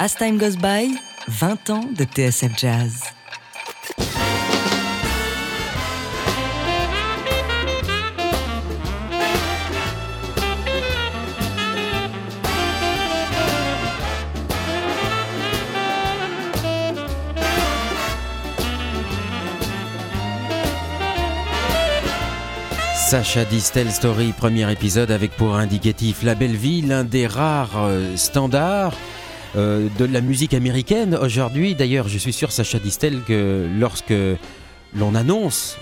As Time Goes By, 20 ans de TSF Jazz. Sacha Distel Story, premier épisode avec pour indicatif La Belle Vie, l'un des rares euh, standards euh, de la musique américaine aujourd'hui. D'ailleurs, je suis sûr, Sacha Distel, que lorsque l'on annonce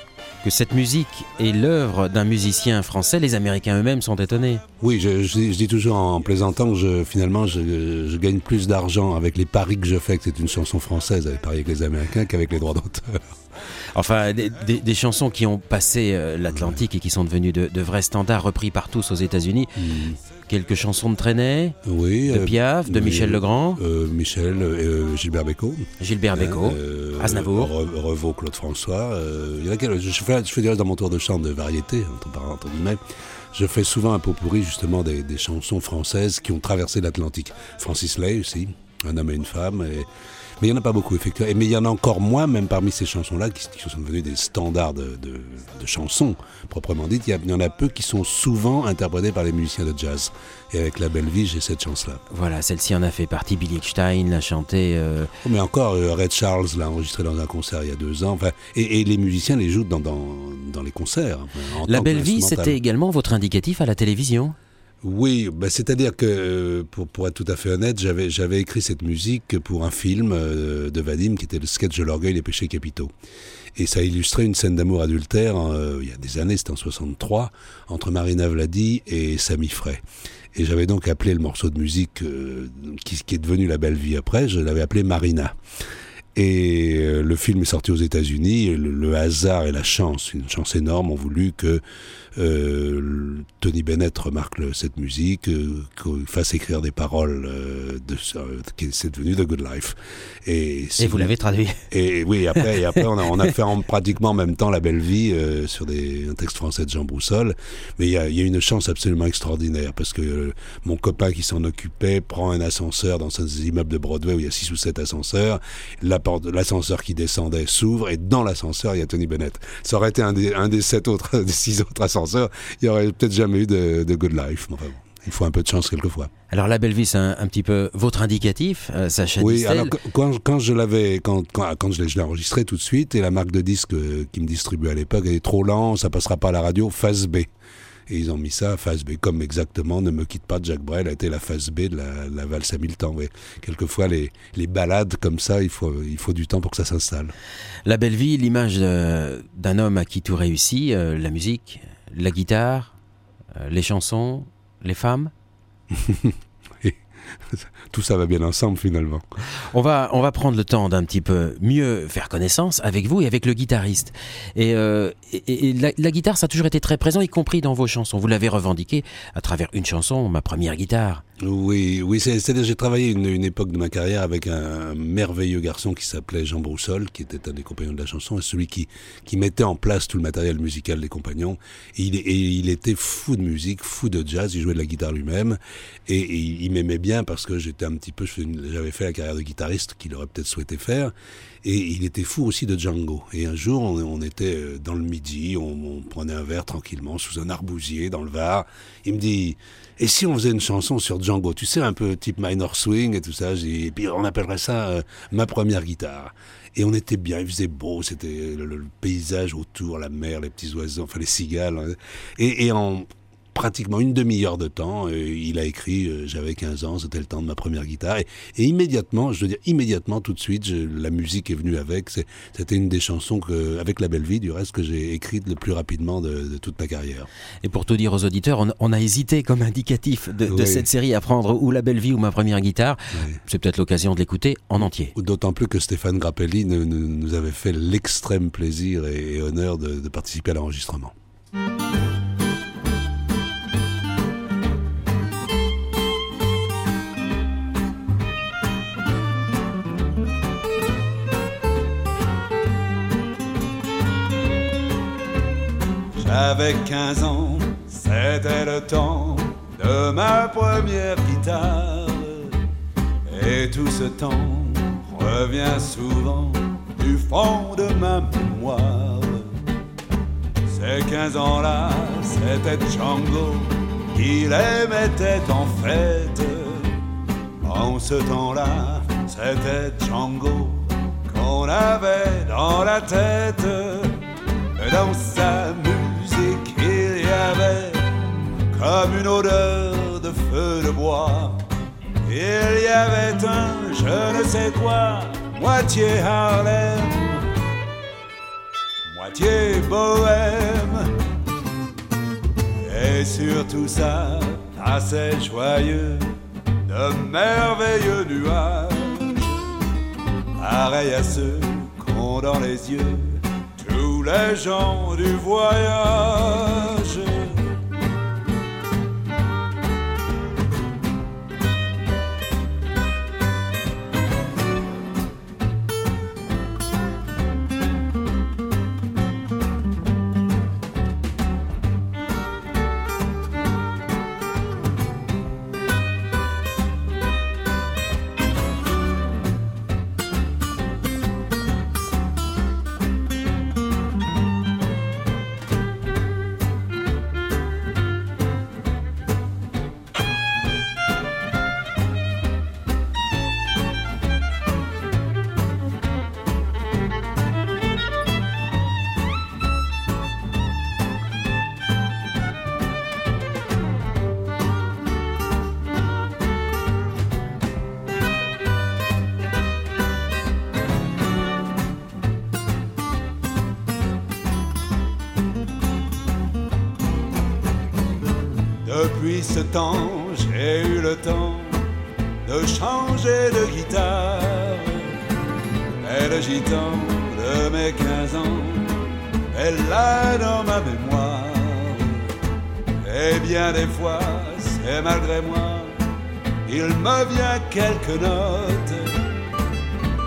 que cette musique est l'œuvre d'un musicien français, les Américains eux-mêmes sont étonnés. Oui, je, dis toujours en plaisantant que je, finalement je, gagne plus d'argent avec les paris que je fais que c'est une chanson française avec paris avec les Américains qu'avec les droits d'auteur. Enfin, des, chansons qui ont passé euh, l'Atlantique et qui sont devenues de, vrais standards repris par tous aux États-Unis. Hmm. Quelques chansons de Trenet, oui, de euh, Piaf, de Michel Legrand. Euh, Michel, Gilbert Bécaud. Gilbert Bécaud, Aznavour. Revaux, Claude François. il y a je, fais, je fais dans mon tour de chant de variété, entre guillemets je fais souvent un pot pourri justement des, des, chansons françaises qui ont traversé l'Atlantique. Francis Lay aussi, Un homme et une femme, et mais il n'y en a pas beaucoup, effectivement. Mais il y en a encore moins, même parmi ces chansons-là, qui, sont devenues des standards de, chansons, proprement dites. Il y, en a peu qui sont souvent interprétés par les musiciens de jazz. Et avec La Belle Vie, j'ai cette chance-là. Voilà, celle-ci en a fait partie. Billy Eckstein l'a chanté. Euh, oh, mais encore, euh, Red Charles l'a enregistré dans un concert il y a deux ans. Enfin, et, les musiciens les jouent dans, dans, les concerts. la Belle Vie, c'était également votre indicatif à la télévision? Oui, bah, c'est-à-dire que, euh, pour, être tout à fait honnête, j'avais, écrit cette musique pour un film euh, de Vadim qui était le sketch de l'orgueil des péchés capitaux. Et ça illustrait une scène d'amour adultère, euh, il y a des années, c'était en 63, entre Marina Vladi et Sami Frey. Et j'avais donc appelé le morceau de musique qui, est devenu La Belle Vie après, je l'avais appelé Marina. Et le film est sorti aux États-Unis. Le, hasard et la chance, une chance énorme, ont voulu que euh, Tony Bennett remarque cette musique, euh, qu'il fasse écrire des paroles euh, de qui c'est devenu The Good Life. Et, vous l'avez traduit. Et oui, après, et après on a, on a fait en, pratiquement en même temps La Belle Vie sur des, un texte français de Jean Broussol. Mais il y a, y a, une chance absolument extraordinaire parce que mon copain qui s'en occupait prend un ascenseur dans un immeuble de Broadway où il y a six ou sept ascenseurs. L'ascenseur qui descendait s'ouvre et dans l'ascenseur il y a Tony Bennett. Ça aurait été un des, un des sept autres, des six autres ascenseurs il n'y aurait peut-être jamais eu de, Good Life. il faut un peu de chance quelquefois. Alors la belle vie, c'est un, petit peu votre indicatif, euh, Sacha Oui, alors quand, je l'avais, quand, quand, je l'ai enregistré tout de suite, et la marque de disque euh, qui me distribuait à l'époque, elle est trop lent, ça passera pas à la radio, phase B. Et ils ont mis ça, phase B, comme exactement Ne me quitte pas de Jacques Brel a été la phase B de la, la valse à mille temps. Quelquefois, les, les balades comme ça, il faut, il faut du temps pour que ça s'installe. La belle vie, l'image d'un homme à qui tout réussit, euh, la musique, la guitare, euh, les chansons, les femmes tout ça va bien ensemble finalement. On va, on va prendre le temps d'un petit peu mieux faire connaissance avec vous et avec le guitariste. Et, euh, la, guitare, ça a toujours été très présent, y compris dans vos chansons. Vous l'avez revendiqué à travers une chanson, ma première guitare. Oui, oui, c'est-à-dire j'ai travaillé une, époque de ma carrière avec un, merveilleux garçon qui s'appelait Jean Broussol, qui était un des compagnons de la chanson, et celui qui, qui mettait en place tout le matériel musical des compagnons. Et il, et il était fou de musique, fou de jazz, il jouait de la guitare lui-même, et, et il m'aimait bien parce que j'étais un petit peu, j'avais fait la carrière de guitariste qu'il aurait peut-être souhaité faire, et il était fou aussi de Django. Et un jour, on, était euh, dans le midi, on, prenait un verre tranquillement sous un arbousier dans le Var. Il me dit, et si on faisait une chanson sur Django, tu sais, un peu type minor swing et tout ça, et puis on appellerait ça euh, ma première guitare. Et on était bien, il faisait beau, c'était le, paysage autour, la mer, les petits oiseaux, enfin les cigales. Hein. Et, et en pratiquement une demi-heure de temps. il a écrit, euh, j'avais 15 ans, c'était le temps de ma première guitare. Et, immédiatement, je veux dire immédiatement, tout de suite, la musique est venue avec. C'était une des chansons que, avec La Belle Vie, du reste, que j'ai écrite le plus rapidement de, toute ma carrière. Et pour tout dire aux auditeurs, on, a hésité comme indicatif de, cette série à prendre ou La Belle Vie ou ma première guitare. C'est peut-être l'occasion de l'écouter en entier. D'autant plus que Stéphane Grappelli nous, avait fait l'extrême plaisir et, honneur de, de participer à l'enregistrement. J'avais 15 ans, c'était le temps de ma première guitare. Et tout ce temps revient souvent du fond de ma mémoire. Ces 15 ans-là, c'était Django qui les mettait en fête. En ce temps-là, c'était Django qu'on avait dans la tête. Dans sa comme une odeur de feu de bois. Il y avait un je ne sais quoi, moitié Harlem, moitié bohème. Et sur tout ça, assez joyeux, de merveilleux nuages, pareil à ceux qu'ont dans les yeux tous les gens du voyage. J'ai eu le temps de changer de guitare. Et le gitan de mes 15 ans est là dans ma mémoire. Et bien des fois, c'est malgré moi, il me vient quelques notes,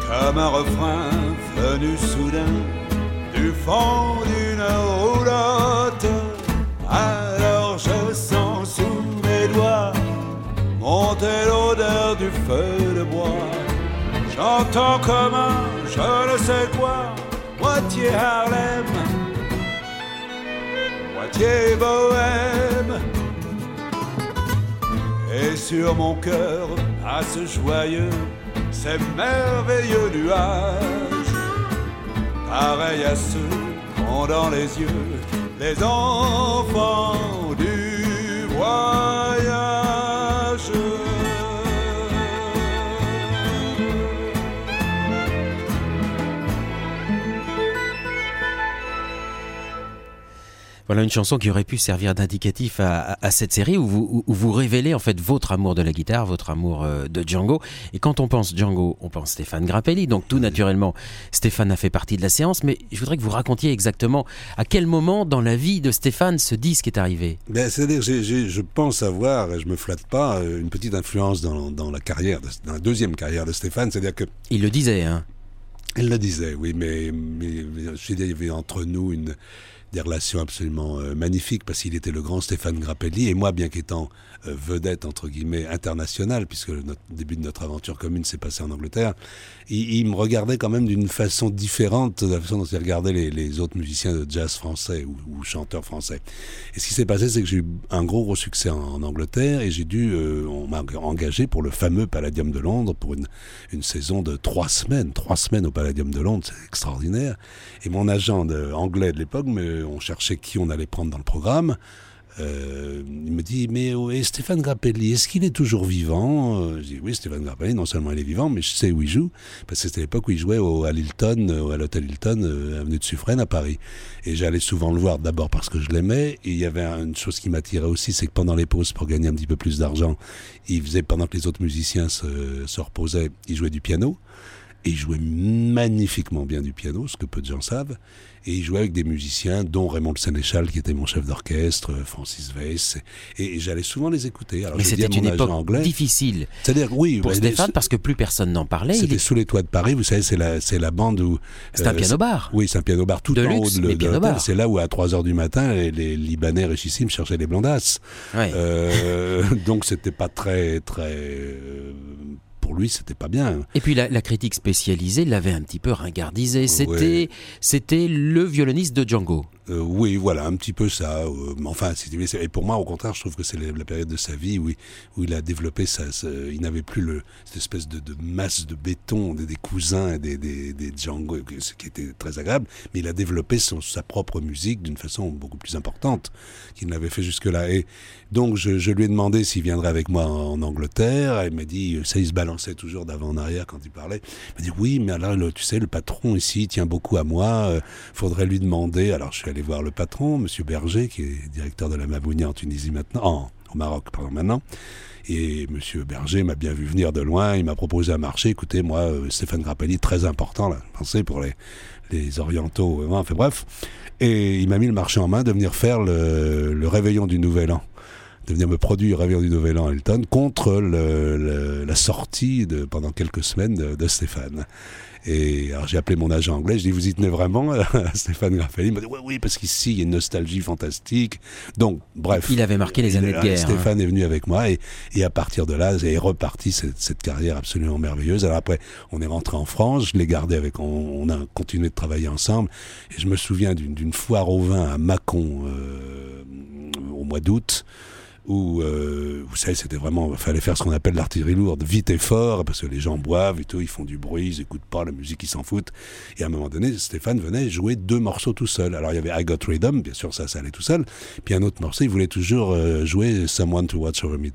comme un refrain venu soudain du fond de bois. J'entends comme un je ne sais quoi, moitié Harlem, moitié bohème. Et sur mon cœur passe joyeux ces merveilleux nuages, pareil à ceux qu'ont dans les yeux les enfants du voyage. Voilà une chanson qui aurait pu servir d'indicatif à, à, à, cette série où vous, où vous révélez en fait votre amour de la guitare, votre amour euh, de Django. Et quand on pense Django, on pense Stéphane Grappelli. Donc tout naturellement, Stéphane a fait partie de la séance. Mais je voudrais que vous racontiez exactement à quel moment dans la vie de Stéphane ce disque est arrivé. Ben, C'est-à-dire, j'ai- je pense avoir, et je me flatte pas, euh, une petite influence dans, dans la carrière, de- dans la deuxième carrière de Stéphane. C'est-à-dire que Il le disait, hein. Elle le disait, oui, mais, mais, il y avait entre nous une, des relations absolument euh, magnifiques parce qu'il était le grand Stéphane Grappelli et moi, bien qu'étant euh, vedette entre guillemets internationale, puisque le début de notre aventure commune s'est passé en Angleterre, il, me regardait quand même d'une façon différente de la façon dont il regardait les, autres musiciens de jazz français ou, chanteurs français. Et ce qui s'est passé, c'est que j'ai eu un gros gros succès en, Angleterre et j'ai dû, euh, on m'a engagé pour le fameux Palladium de Londres pour une, saison de trois semaines, trois semaines au Palladium de Londres, c'est extraordinaire. Et mon agent anglais de l'époque, me- on cherchait qui on allait prendre dans le programme. Euh, il me dit, mais oh, et Stéphane Grappelli, est-ce qu'il est toujours vivant? Je dis, oui, Stéphane Grappelli, non seulement il est vivant, mais je sais où il joue, parce que c'était l'époque où il jouait au, à euh, à l'hôtel Hilton, euh, avenue de Suffren à Paris. Et j'allais souvent le voir d'abord parce que je l'aimais, et il y avait une chose qui m'attirait aussi, c'est que pendant les pauses, pour gagner un petit peu plus d'argent, il faisait, pendant que les autres musiciens se reposaient, il jouait du piano. Et il jouait magnifiquement bien du piano, ce que peu de gens savent. Et il jouait avec des musiciens, dont Raymond Le Sénéchal, qui était mon chef d'orchestre, euh, Francis Weiss. Et, et j'allais souvent les écouter. Alors, Mais c'était une époque anglais. difficile C'est-à-dire, oui, pour bah, Stéphane les- parce que plus personne n'en parlait. C'était est- sous les toits de Paris, vous savez, c'est la, c'est la bande où. C'est un euh, piano-bar. Oui, c'est un piano-bar tout De en luxe, haut de, de. C'est là où, à 3 heures du matin, les, les Libanais richissimes cherchaient les blondasses. Ouais. Euh, donc, c'était pas très, très. Pour lui, c'était pas bien. Et puis la, critique spécialisée l'avait un petit peu ringardisé. C'était, c'était le violoniste de Django. Euh, oui, voilà, un petit peu ça. Euh, enfin, et pour moi, au contraire, je trouve que c'est la période de sa vie où, il a développé ça. il n'avait plus cette espèce de, masse de béton des, cousins et des, Django, ce qui était très agréable, mais il a développé sa propre musique d'une façon beaucoup plus importante qu'il n'avait fait jusque-là. Et donc, je, lui ai demandé s'il viendrait avec moi en, Angleterre. Il m'a dit, ça, il se balançait toujours d'avant en arrière quand il parlait. Il m'a dit, oui, mais là, tu sais, le patron ici tient beaucoup à moi. Euh, faudrait lui demander. Alors, je suis allé voir le patron, Monsieur Berger, qui est directeur de la Mabounia en Tunisie maintenant, au Maroc, pardon, maintenant. Et Monsieur Berger m'a bien vu venir de loin, il m'a proposé un marché. Écoutez, moi, euh, Stéphane Grappelli, très important, là, pensez, pour les, les orientaux, euh, enfin bref. Et il m'a mis le marché en main de venir faire le, réveillon du Nouvel An de venir me produire Réveillon du Nouvel An Elton contre la sortie de, pendant quelques semaines de Stéphane. Et alors j'ai appelé mon agent anglais, je dis vous y tenez vraiment Stéphane Raffaelli Il m'a dit oui, oui, parce qu'ici il y a une nostalgie fantastique. Donc, bref. Il avait marqué les années de guerre. Stéphane hein. est venu avec moi et, et à partir de là, est reparti cette, cette, carrière absolument merveilleuse. Alors après, on est rentré en France, je l'ai gardé avec, on, a continué de travailler ensemble. Et je me souviens d'une foire au vin à Mâcon euh, au mois d'août où, euh, vous savez, c'était vraiment, fallait faire ce qu'on appelle l'artillerie lourde, vite et fort, parce que les gens boivent et tout, ils font du bruit, ils écoutent pas la musique, ils s'en foutent. Et à un moment donné, Stéphane venait jouer deux morceaux tout seul. Alors il y avait I Got Rhythm, bien sûr, ça, ça allait tout seul. Puis un autre morceau, il voulait toujours euh, jouer Someone to Watch Over Me.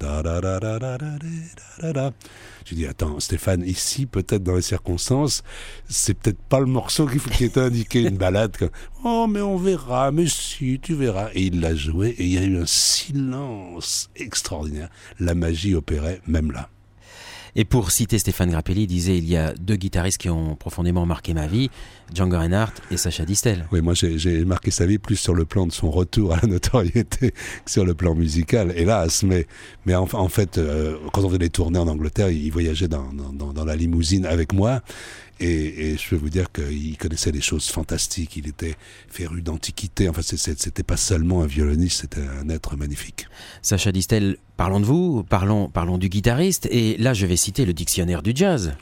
J'ai dit, attends, Stéphane, ici, peut-être dans les circonstances, c'est peut-être pas le morceau qui, était indiqué, une balade. Oh, mais on verra, mais si, tu verras. Et il l'a joué, et il y a eu un silence extraordinaire. La magie opérait même là. Et pour citer Stéphane Grappelli, il disait il y a deux guitaristes qui ont profondément marqué ma vie, Django Reinhardt et Sacha Distel. Oui, moi j'ai marqué sa vie plus sur le plan de son retour à la notoriété que sur le plan musical, hélas. Mais, mais en, en fait, euh, quand on faisait les tournées en Angleterre, il voyageait dans, dans, dans la limousine avec moi. Et, je peux vous dire qu'il connaissait des choses fantastiques. Il était féru d'antiquité. Enfin, c'était pas seulement un violoniste, c'était un être magnifique. Sacha Distel, parlons de vous, parlons, parlons du guitariste. Et là, je vais citer le dictionnaire du jazz.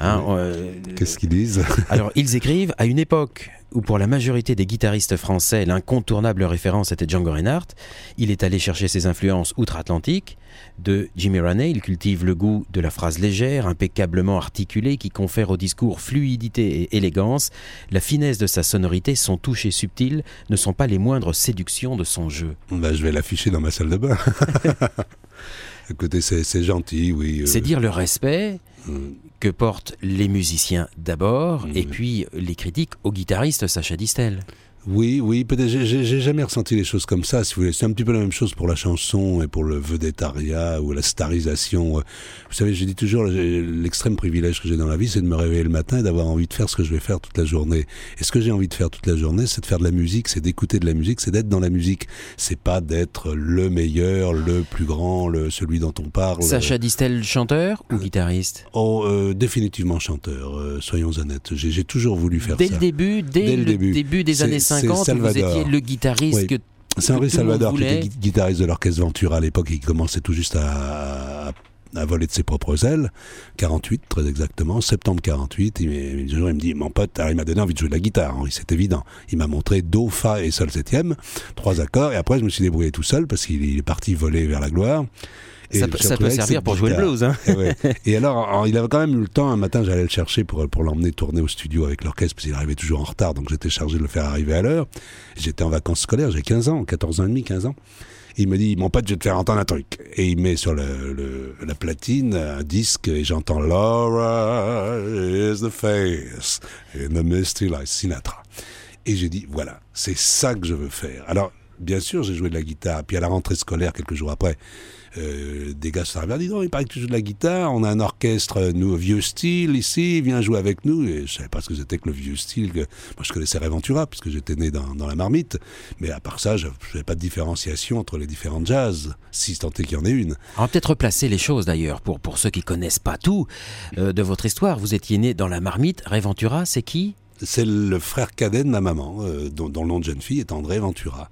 Hein, euh, Qu'est-ce qu'ils disent Alors, ils écrivent à une époque où pour la majorité des guitaristes français, l'incontournable référence était Django Reinhardt, il est allé chercher ses influences outre-Atlantique. De Jimmy Raney, il cultive le goût de la phrase légère, impeccablement articulée, qui confère au discours fluidité et élégance. La finesse de sa sonorité, son toucher subtil, ne sont pas les moindres séductions de son jeu. Bah, je vais l'afficher dans ma salle de bain. Écoutez, c'est gentil, oui. Euh. C'est dire le respect mm. Que portent les musiciens d'abord, et puis les critiques aux guitaristes Sacha Distel. Oui, oui, peut-être. J'ai jamais ressenti les choses comme ça, si vous voulez. C'est un petit peu la même chose pour la chanson et pour le vedettariat ou la starisation. Vous savez, j'ai dit toujours, l'extrême privilège que j'ai dans la vie, c'est de me réveiller le matin et d'avoir envie de faire ce que je vais faire toute la journée. Et ce que j'ai envie de faire toute la journée, c'est de faire de la musique, c'est d'écouter de la musique, c'est d'être dans la musique. C'est pas d'être le meilleur, le plus grand, le, celui dont on parle. Sacha Distel, chanteur ou guitariste? Oh, euh, définitivement chanteur, euh, soyons honnêtes. J'ai toujours voulu faire ça. Dès le début, dès, le début, des années 50 vous étiez le guitariste que c'est Henri Salvador qui était guitariste de l'orchestre Ventura à l'époque et qui commençait tout juste à, voler de ses propres ailes. 48, très exactement, septembre 48. Il, il, il me dit, mon pote, il m'a donné envie de jouer de la guitare, c'est évident. Il m'a montré Do, Fa et Sol septième, trois accords, et après je me suis débrouillé tout seul parce qu'il est parti voler vers la gloire ça, peut, servir pour jouer le blues. Hein. Et, alors, il avait quand même eu le temps. Un matin, j'allais le chercher pour, pour l'emmener tourner au studio avec l'orchestre, parce qu'il arrivait toujours en retard, donc j'étais chargé de le faire arriver à l'heure. J'étais en vacances scolaires, j'ai 15 ans, 14 ans et demi, 15 ans. il me dit, mon pote, je vais te faire entendre un truc. Et il met sur le, la platine un disque et j'entends Laura is the face in the misty light, Sinatra. Et j'ai dit, voilà, c'est ça que je veux faire. Alors, bien sûr, j'ai joué de la guitare. Puis à la rentrée scolaire, quelques jours après, euh, des gars se dit non, il paraît que tu joues de la guitare, on a un orchestre euh, nous, vieux style ici, viens jouer avec nous. Et je savais pas ce que c'était que le vieux style. Moi, je connaissais Réventura, puisque j'étais né dans, dans, la marmite. Mais à part ça, je n'avais pas de différenciation entre les différents jazz, si tant est qu'il y en ait une. On va peut-être replacer les choses d'ailleurs, pour, pour ceux qui connaissent pas tout euh, de votre histoire. Vous étiez né dans la marmite. Réventura, c'est qui? C'est le frère cadet de ma maman, dont, dont, le nom de jeune fille est André Ventura.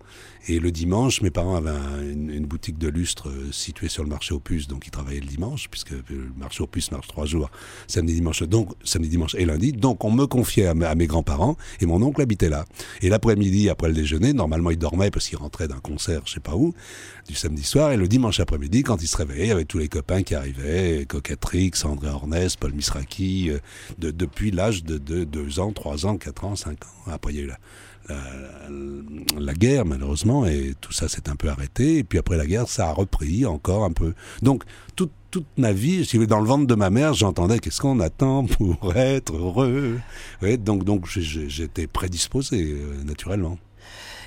Et le dimanche, mes parents avaient une, boutique de lustre euh, située sur le marché aux puces, donc ils travaillaient le dimanche, puisque le marché aux puces marche trois jours, samedi, dimanche, donc samedi, dimanche et lundi. Donc on me confiait à, mes grands-parents et mon oncle habitait là. Et l'après-midi, après le déjeuner, normalement il dormait parce qu'il rentrait d'un concert, je sais pas où, du samedi soir. Et le dimanche après-midi, quand il se réveillait, il y avait tous les copains qui arrivaient, Cocatrix, André Ornès, Paul Misraki, euh, depuis l'âge de 2 ans, 3 ans, 4 ans, 5 ans. Après, il y a eu la, guerre, malheureusement, et tout ça s'est un peu arrêté. Et puis après la guerre, ça a repris encore un peu. Donc, toute, toute ma vie, si dans le ventre de ma mère, j'entendais qu'est-ce qu'on attend pour être heureux. donc, donc j'étais prédisposé, euh, naturellement.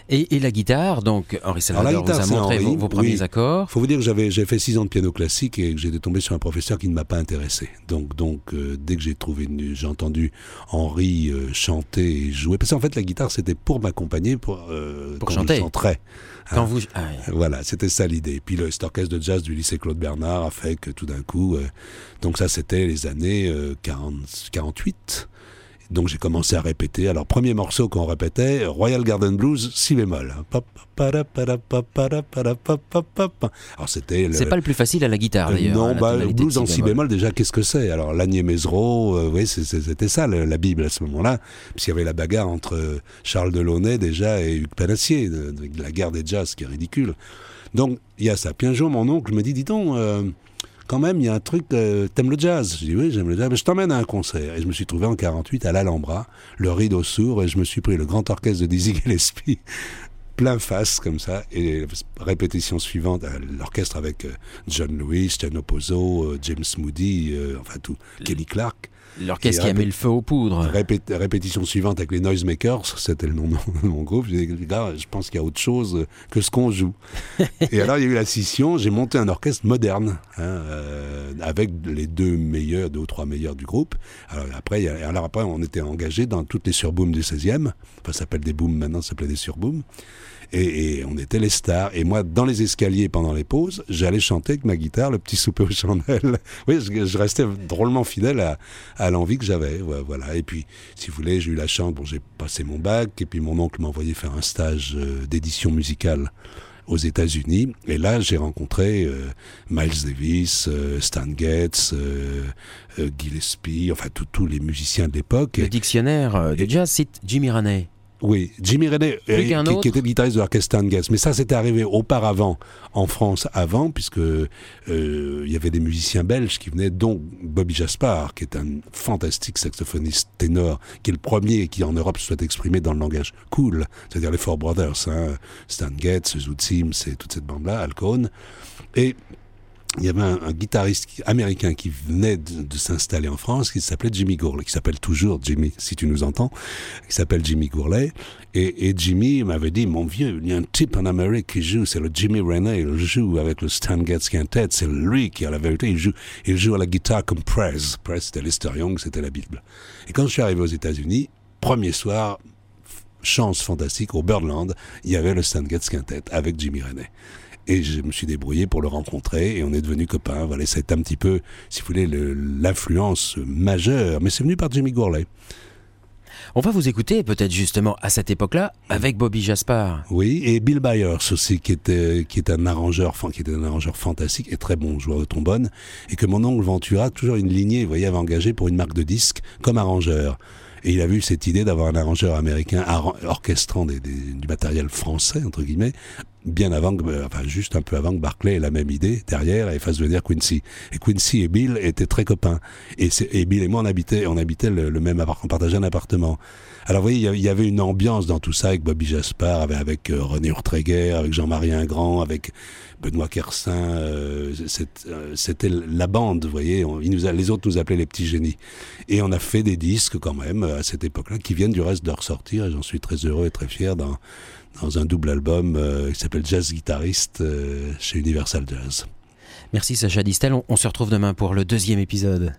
Et, la guitare, donc Henri Salvador vous a montré vos, premiers accords. Il faut vous dire que j'avais j'ai fait six ans de piano classique et que j'étais tombé sur un professeur qui ne m'a pas intéressé. Donc donc euh, dès que j'ai trouvé j'ai entendu Henri euh, chanter et jouer parce qu'en fait la guitare c'était pour m'accompagner pour, euh, pour quand chanter. je chanterais. Quand hein. vous ah voilà c'était ça l'idée. Puis le, cet orchestre de jazz du lycée Claude Bernard a fait que tout d'un coup donc ça c'était les années 40 48 donc j'ai commencé à répéter. Alors premier morceau qu'on répétait, Royal Garden Blues, si bémol. Alors c'était. C'est pas le plus facile à la guitare d'ailleurs. Non, bah, le blues en si bémol déjà qu'est-ce que c'est? Alors Lagné Mesro, euh, oui c'était ça la Bible à ce moment-là, puisqu'il y avait la bagarre entre Charles Delaunay déjà et Hugues Panassier, de, la guerre des jazz qui est ridicule. Donc il y a ça. Puis un jour mon oncle me dit, dis donc. Euh, quand même, il y a un truc, euh, t'aimes le jazz. Je dis oui, j'aime le jazz, mais je t'emmène à un concert. Et je me suis trouvé en 48 à l'Alhambra, le rideau sourd, et je me suis pris le grand orchestre de Dizzy Gillespie plein face comme ça. Et répétition suivante euh, l'orchestre avec euh, John Lewis, Tiano Pozzo, James Moody, enfin tout, Kelly Clark L'orchestre qui a mis le feu aux poudres. répétition suivante avec les Noisemakers, c'était le nom de mon groupe. Dit, je pense qu'il y a autre chose que ce qu'on joue. et alors, il y a eu la scission. J'ai monté un orchestre moderne, hein, euh, avec les deux meilleurs, deux ou trois meilleurs du groupe. Alors après, alors après on était engagé dans toutes les surbooms du 16e. Enfin, ça s'appelle des booms maintenant, ça s'appelait des surbooms. Et, on était les stars. Et moi, dans les escaliers, pendant les pauses, j'allais chanter avec ma guitare le petit souper aux chandelles. oui, je, restais drôlement fidèle à, à l'envie que j'avais. Voilà. Et puis, si vous voulez, j'ai eu la chance. Bon, j'ai passé mon bac. Et puis, mon oncle m'a envoyé faire un stage euh, d'édition musicale aux États-Unis. Et là, j'ai rencontré euh, Miles Davis, euh, Stan Getz, Gillespie, enfin tous les musiciens de l'époque. Le dictionnaire de jazz cite Jimmy Raney. Oui, Jimmy René, euh, qui, était le guitariste de l'orchestre Stan Mais ça, c'était arrivé auparavant en France, avant, puisque euh, il y avait des musiciens belges qui venaient, dont Bobby Jaspar, qui est un fantastique saxophoniste ténor, qui est le premier qui en Europe se soit exprimé dans le langage cool, c'est-à-dire les Four Brothers, hein, Stan Getz, Zoot Sims et toute cette bande-là, Alcone. Et il y avait un, guitariste américain qui venait de, s'installer en France, qui s'appelait Jimmy Gourlay, qui s'appelle toujours Jimmy, si tu nous entends, qui s'appelle Jimmy Gourlay. Et, Jimmy m'avait dit, mon vieux, il y a un type en Amérique qui joue, c'est le Jimmy René, il joue avec le Stan Getz Quintet, c'est lui qui a la vérité, il joue, il joue à la guitare comme Prez. Prez, c'était Lester Young, c'était la Bible. Et quand je suis arrivé aux États-Unis, premier soir, chance fantastique, au Birdland, il y avait le Stan Getz Quintet avec Jimmy René. Et je me suis débrouillé pour le rencontrer et on est devenus copains. Voilà, c'est un petit peu, si vous voulez, l'influence majeure. Mais c'est venu par Jimmy Gourlay. On va vous écouter peut-être justement à cette époque-là avec Bobby Jaspar. Oui, et Bill Byers aussi, qui était, qui est un arrangeur, qui était un arrangeur fantastique et très bon joueur de trombone, et que mon oncle Ventura, toujours une lignée, vous voyez, avait engagé pour une marque de disques comme arrangeur. Et il a vu cette idée d'avoir un arrangeur américain orchestrant du matériel français, entre guillemets, bien avant, que, enfin juste un peu avant que Barclay ait la même idée derrière et fasse venir Quincy. Et Quincy et Bill étaient très copains. Et, et Bill et moi, on habitait, on habitait le, même appartement, on partageait un appartement. Alors vous voyez, il y avait une ambiance dans tout ça avec Bobby Jaspar, avec, avec euh, René Urtreger, avec Jean-Marie Ingrand, avec Benoît Kersin. Euh, euh, c'était la bande, vous voyez. nous a, les autres nous appelaient les petits génies. Et on a fait des disques quand même à cette époque-là qui viennent du reste de ressortir. Et j'en suis très heureux et très fier dans, dans un double album qui s'appelle Jazz Guitariste chez Universal Jazz. Merci Sacha Distel. on se retrouve demain pour le deuxième épisode.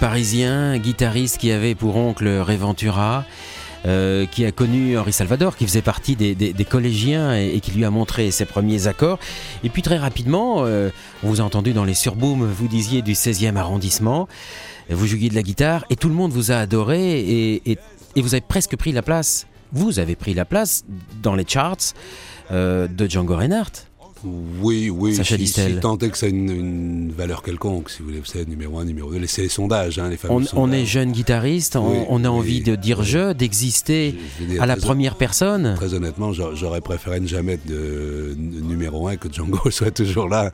Parisien, guitariste qui avait pour oncle Ray Ventura. Euh, qui a connu Henri Salvador, qui faisait partie des, collégiens et, qui lui a montré ses premiers accords. Et puis très rapidement, euh, on vous a entendu dans les surbooms, vous disiez du 16e arrondissement, vous jouiez de la guitare et tout le monde vous a adoré et, vous avez presque pris la place, vous avez pris la place dans les charts euh, de Django Reinhardt. Oui, oui. Sacha si, si tant est que ça ait une, valeur quelconque, si vous voulez, c'est numéro un, numéro deux. C'est les sondages, hein, les fameux on, on est jeune guitariste, on, a envie de dire je, d'exister à la première personne. Très honnêtement, j'aurais préféré ne jamais être de, numéro un que Django soit toujours là.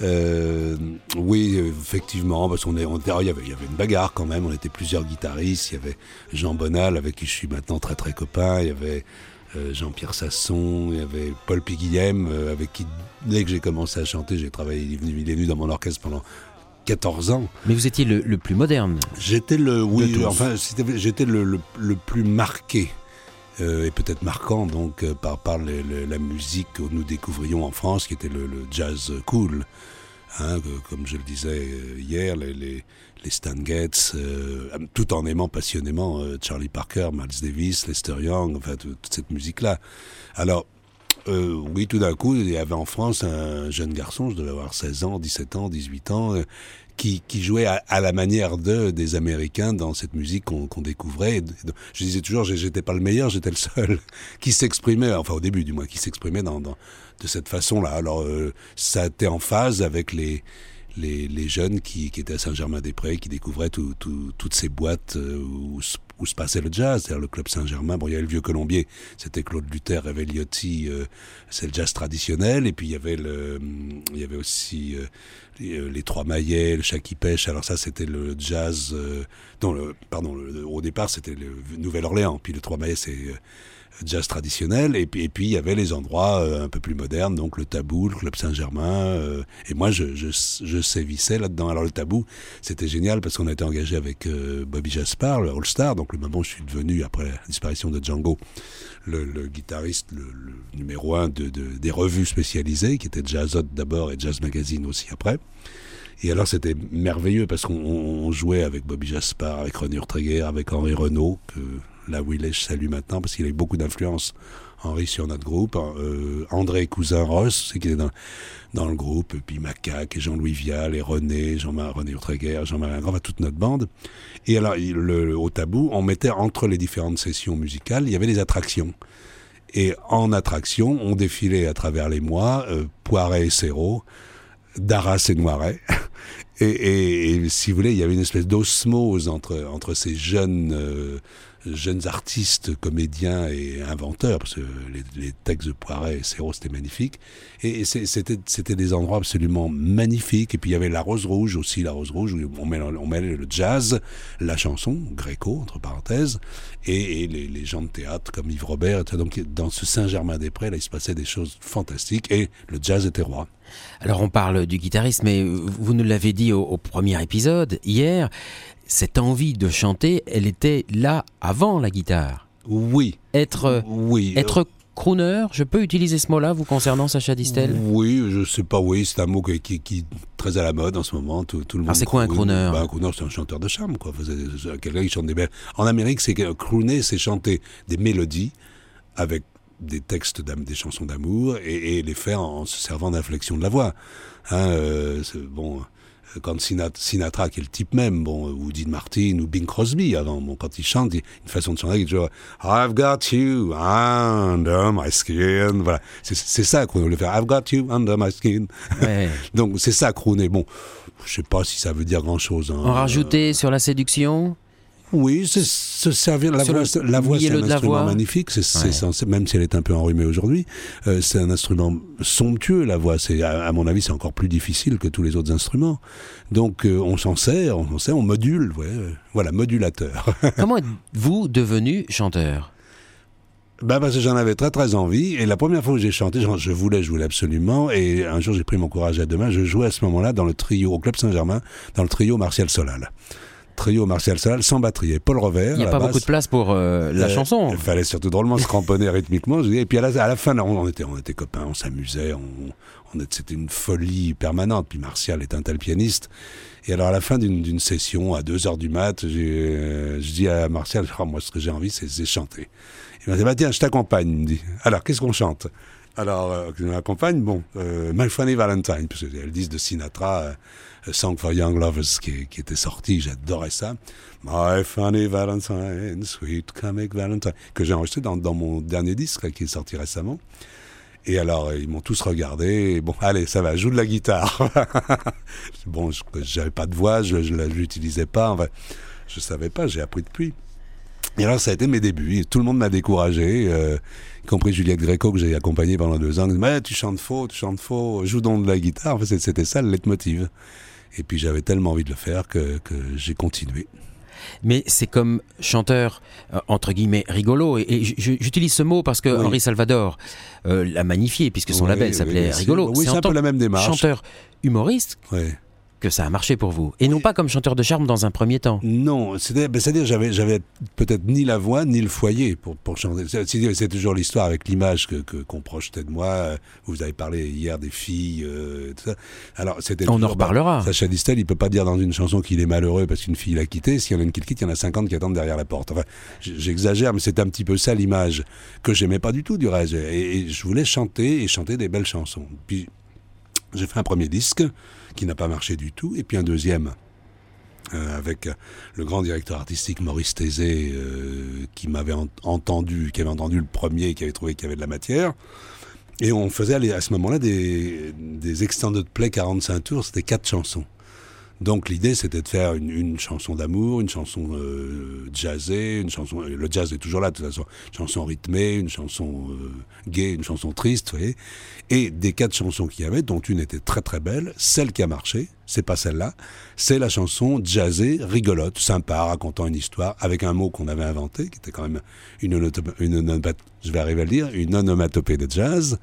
Euh, oui, effectivement, parce qu'on est, on, il, y avait, il y avait une bagarre quand même. On était plusieurs guitaristes. Il y avait Jean Bonal avec qui je suis maintenant très très copain. Il y avait Jean-Pierre Sasson, il y avait Paul Piguillem, euh, avec qui, dès que j'ai commencé à chanter, j'ai travaillé, il est, venu, il est venu dans mon orchestre pendant 14 ans. Mais vous étiez le, plus moderne J'étais le, oui, enfin, j'étais le, le, plus marqué. Euh, et peut-être marquant donc par, par la musique que nous découvrions en France, qui était le, jazz cool. Hein, comme je le disais hier, les, les Stan Getz, euh, tout en aimant passionnément euh, Charlie Parker, Miles Davis, Lester Young, enfin toute cette musique-là. Alors, euh, oui, tout d'un coup, il y avait en France un jeune garçon, je devais avoir 16 ans, 17 ans, 18 ans, qui, jouait à, la manière de, des Américains dans cette musique qu'on découvrait. Je disais toujours, j'étais pas le meilleur, j'étais le seul qui s'exprimait, enfin au début du moins, qui s'exprimait dans, de cette façon-là. Alors, ça été en phase avec les les, jeunes qui, étaient à Saint-Germain-des-Prés, qui découvraient toutes ces boîtes euh, où, se passait le jazz, c'est-à-dire le club Saint-Germain. Bon, il y avait le vieux Colombier, c'était Claude Luther, Reveliotti, euh, c'est le jazz traditionnel. Et puis il y avait le, il y avait aussi euh, les, Trois Maillets, le Chat qui pêche. Alors ça, c'était le jazz. non, pardon, au départ, c'était le Nouvelle-Orléans. Puis le Trois Maillets, c'est jazz traditionnel, et puis, et puis il y avait les endroits euh, un peu plus modernes, donc le Tabou, le Club Saint-Germain, euh, et moi je, je, sévissais là-dedans. Alors le Tabou, c'était génial parce qu'on a été engagé avec euh, Bobby Jaspar, le All-Star, donc le moment où je suis devenu, après la disparition de Django, le, guitariste le, numéro un de, des revues spécialisées, qui était Jazzot d'abord et Jazz Magazine aussi après. Et alors c'était merveilleux parce qu'on jouait avec Bobby Jaspar, avec René Urtreguer, avec Henri Renault, que là où il est, je salue maintenant parce qu'il a eu beaucoup d'influence, Henri, sur notre groupe. Euh, André Cousin-Ross, qui est dans, le groupe, et puis Macaque, et Jean-Louis Vial, et René, Jean-Marie René Urtreguer, Jean-Marie Grand, toute notre bande. Et alors, au tabou, on mettait entre les différentes sessions musicales, il y avait des attractions. Et en attraction, on défilait à travers les mois, euh, Poiret et Serrault, Darras et Noiret. Et, si vous voulez, il y avait une espèce d'osmose entre, entre ces jeunes euh, jeunes artistes, comédiens et inventeurs, parce que les, textes de Poiret et Serrault, c'était magnifique. Et, c'était des endroits absolument magnifiques. Et puis il y avait la Rose Rouge aussi, la Rose Rouge, où on mêlait, le jazz, la chanson, gréco, entre parenthèses, et, les, gens de théâtre comme Yves Robert. Donc dans ce Saint-Germain-des-Prés, là, il se passait des choses fantastiques, et le jazz était roi. Alors on parle du guitariste, mais vous nous l'avez dit au, premier épisode, hier, cette envie de chanter, elle était là avant la guitare. Oui. Être, oui. être crooner, je peux utiliser ce mot-là vous concernant Sacha Distel? Oui, je sais pas, oui, c'est un mot qui, est très à la mode en ce moment. Tout, le monde c'est quoi un crooner? bah, Un crooner, c'est un chanteur de charme, quoi. Quelqu'un qui chante des belles. En Amérique, c'est crooner, c'est chanter des mélodies avec des textes, des chansons d'amour et, les faire en se servant d'inflexion de la voix. Hein, euh, bon, quand Sinatra, qui est le type même, bon, ou Dean Martin, ou Bing Crosby, avant, bon, quand il chante, il, une façon de chanter, il dit I've got you under my skin. Voilà. C'est ça qu'on veut faire. I've got you under my skin. Donc, c'est ça, crooner. Bon, je sais pas si ça veut dire grand chose. Hein. En rajouter sur la séduction? Oui, c'est se servir la voix. la voix, c'est un instrument magnifique. C'est même si elle est un peu enrhumée aujourd'hui, euh, c'est un instrument somptueux. La voix, c'est à, mon avis, c'est encore plus difficile que tous les autres instruments. Donc, euh, on s'en sert, on s'en sert, on module. Ouais, voilà, modulateur. Comment êtes-vous devenu chanteur? Bah parce que j'en avais très très envie et la première fois que j'ai chanté, je voulais, je voulais absolument et un jour j'ai pris mon courage à deux mains. Je jouais à ce moment-là dans le trio au club Saint-Germain, dans le trio Martial Solal trio Martial Solal sans batterie et Paul Revers. Il n'y a pas beaucoup de place pour euh, la euh, chanson. Il fallait surtout drôlement se cramponner rythmiquement. Et puis à la, à la fin, on, était, on était copains, on s'amusait, on, on c'était une folie permanente. Puis Martial est un tel pianiste. Et alors à la fin d'une session, à 2 heures du mat, euh, je dis à Martial, oh, moi ce que j'ai envie c'est chanter. Il m'a dit, bah, tiens, je t'accompagne. Il me dit, alors qu'est-ce qu'on chante? Alors, euh, je m'accompagne, bon, euh, My Funny Valentine, parce qu'elle disent de Sinatra, euh, Song for Young Lovers, qui, était sorti, j'adorais ça. My Funny Valentine, Sweet Comic Valentine, que j'ai enregistré dans, dans, mon dernier disque, qui est sorti récemment. Et alors, ils m'ont tous regardé. bon, allez, ça va, joue de la guitare. bon, j'avais pas de voix, je ne l'utilisais pas. Enfin, je savais pas, j'ai appris depuis. Et alors, ça a été mes débuts. Tout le monde m'a découragé, euh, y compris Juliette Gréco, que j'ai accompagné pendant deux ans. Mais tu chantes faux, tu chantes faux, joue donc de la guitare. En fait, c'était ça le leitmotiv. Et puis, j'avais tellement envie de le faire que, que j'ai continué. Mais c'est comme chanteur, euh, entre guillemets, rigolo. Et, j'utilise ce mot parce que Henri Salvador euh, l'a magnifié, puisque son label s'appelait Rigolo. Oui, c'est un peu la même démarche. Chanteur humoriste que ça a marché pour vous. Et non pas comme chanteur de charme dans un premier temps. Non, ben, c'est-à-dire j'avais, j'avais peut-être ni la voix ni le foyer pour, pour chanter. C'est, toujours l'histoire avec l'image que, qu'on projetait de moi. Vous avez parlé hier des filles, euh, tout ça. Alors, c'était On en reparlera. Sacha Distel, il peut pas dire dans une chanson qu'il est malheureux parce qu'une fille l'a quitté. S'il y en a une qui le quitte, il y en a 50 qui attendent derrière la porte. Enfin, j'exagère, mais c'est un petit peu ça l'image que j'aimais pas du tout du reste. et je voulais chanter et chanter des belles chansons. Puis, j'ai fait un premier disque qui n'a pas marché du tout, et puis un deuxième euh, avec le grand directeur artistique Maurice Tézé euh, qui m'avait entendu, qui avait entendu le premier, qui avait trouvé qu'il y avait de la matière. Et on faisait à ce moment-là des, des extended play 45 tours, c'était quatre chansons. Donc l'idée c'était de faire une, chanson d'amour, une chanson euh, jazzée, une chanson, le jazz est toujours là de toute façon, une chanson rythmée, une chanson euh, gay, une chanson triste, vous voyez. Et des quatre chansons qu'il y avait, dont une était très très belle, celle qui a marché, c'est pas celle-là, c'est la chanson jazzée, rigolote, sympa, racontant une histoire avec un mot qu'on avait inventé, qui était quand même une, une, je vais arriver à le dire, une onomatopée de jazz.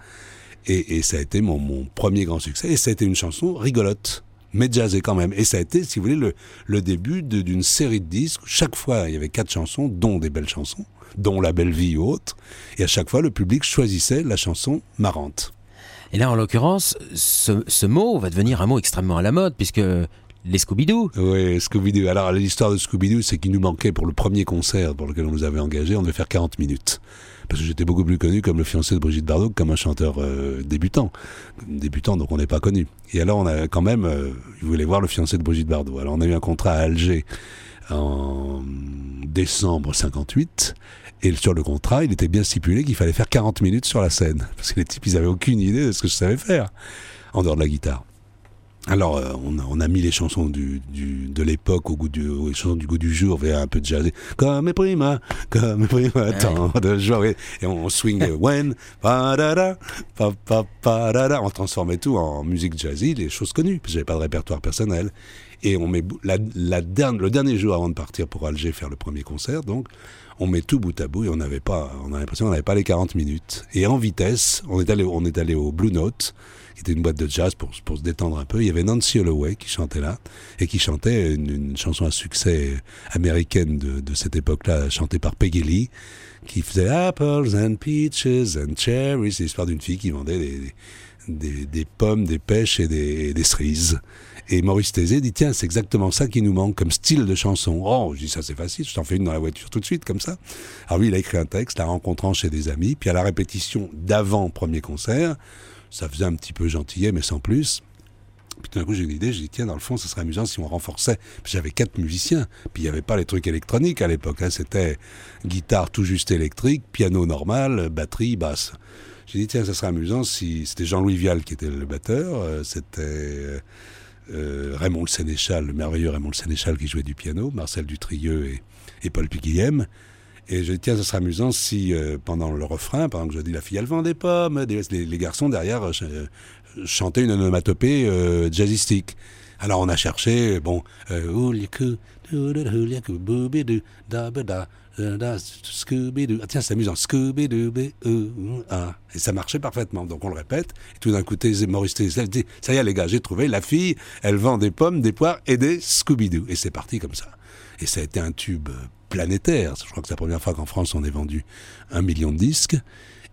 Et, et ça a été mon, mon premier grand succès. Et ça a été une chanson rigolote mais jazzé quand même. Et ça a été, si vous voulez, le, le début d'une série de disques. Chaque fois, il y avait quatre chansons, dont des belles chansons, dont La Belle Vie ou autre. Et à chaque fois, le public choisissait la chanson marrante. Et là, en l'occurrence, ce, ce mot va devenir un mot extrêmement à la mode, puisque les Scooby-Doo. Oui, Scooby-Doo. Alors, l'histoire de Scooby-Doo, c'est qu'il nous manquait pour le premier concert pour lequel on nous avait engagé, on devait faire 40 minutes. Parce que j'étais beaucoup plus connu comme le fiancé de Brigitte Bardot que comme un chanteur euh, débutant. Débutant, donc on n'est pas connu. Et alors, on a quand même, euh, il voulait voir le fiancé de Brigitte Bardot. Alors, on a eu un contrat à Alger en décembre 58. Et sur le contrat, il était bien stipulé qu'il fallait faire 40 minutes sur la scène. Parce que les types, ils avaient aucune idée de ce que je savais faire, en dehors de la guitare. Alors, euh, on, a, on, a, mis les chansons du, du, de l'époque au goût du, les chansons du goût du jour, vers un peu de jazz. Comme prima, comme prima, tant de joie. Et on, swing when, pa da da, pa pa pa da da. On transformait tout en musique jazzy, les choses connues, parce que j'avais pas de répertoire personnel. Et on met la, la dernière, le dernier jour avant de partir pour Alger faire le premier concert, donc, on met tout bout à bout et on n'avait pas, on a l'impression qu'on n'avait pas les 40 minutes. Et en vitesse, on est allé, on est allé au Blue Note qui était une boîte de jazz pour, se détendre un peu. Il y avait Nancy Holloway qui chantait là, et qui chantait une, chanson à succès américaine de, cette époque-là, chantée par Peggy Lee, qui faisait Apples and Peaches and Cherries. C'est l'histoire d'une fille qui vendait des, pommes, des pêches et des, des cerises. Et Maurice Thésée dit tiens, c'est exactement ça qui nous manque comme style de chanson. Oh, je dis ça c'est facile, je t'en fais une dans la voiture tout de suite comme ça. Alors lui, il a écrit un texte, la rencontrant chez des amis, puis à la répétition d'avant premier concert, ça faisait un petit peu gentillet, mais sans plus. Puis tout d'un coup, j'ai une idée, j'ai dit, tiens, dans le fond, ce serait amusant si on renforçait. J'avais quatre musiciens, puis il n'y avait pas les trucs électroniques à l'époque. Hein. C'était guitare tout juste électrique, piano normal, batterie, basse. J'ai dit, tiens, ça serait amusant si c'était Jean-Louis Vial qui était le batteur, euh, c'était euh, Raymond le Sénéchal, le merveilleux Raymond le Sénéchal qui jouait du piano, Marcel Dutrieux et, et Paul Piquillem. Et je dis, tiens, ça serait amusant si, euh, pendant le refrain, pendant que je dis la fille, elle vend des pommes, les, garçons derrière euh, chantaient une onomatopée euh, jazzistique. Alors on a cherché, bon, Scooby-Doo. Ah, tiens, c'est amusant. Scooby-Doo. Ah. Et ça marchait parfaitement. Donc on le répète. Et tout d'un coup, Maurice Tézé dit Ça y est, les gars, j'ai trouvé la fille. Elle vend des pommes, des poires et des Scooby-Doo. Et c'est parti comme ça. Et ça a été un tube planétaire. Je crois que c'est la première fois qu'en France on ait vendu un million de disques.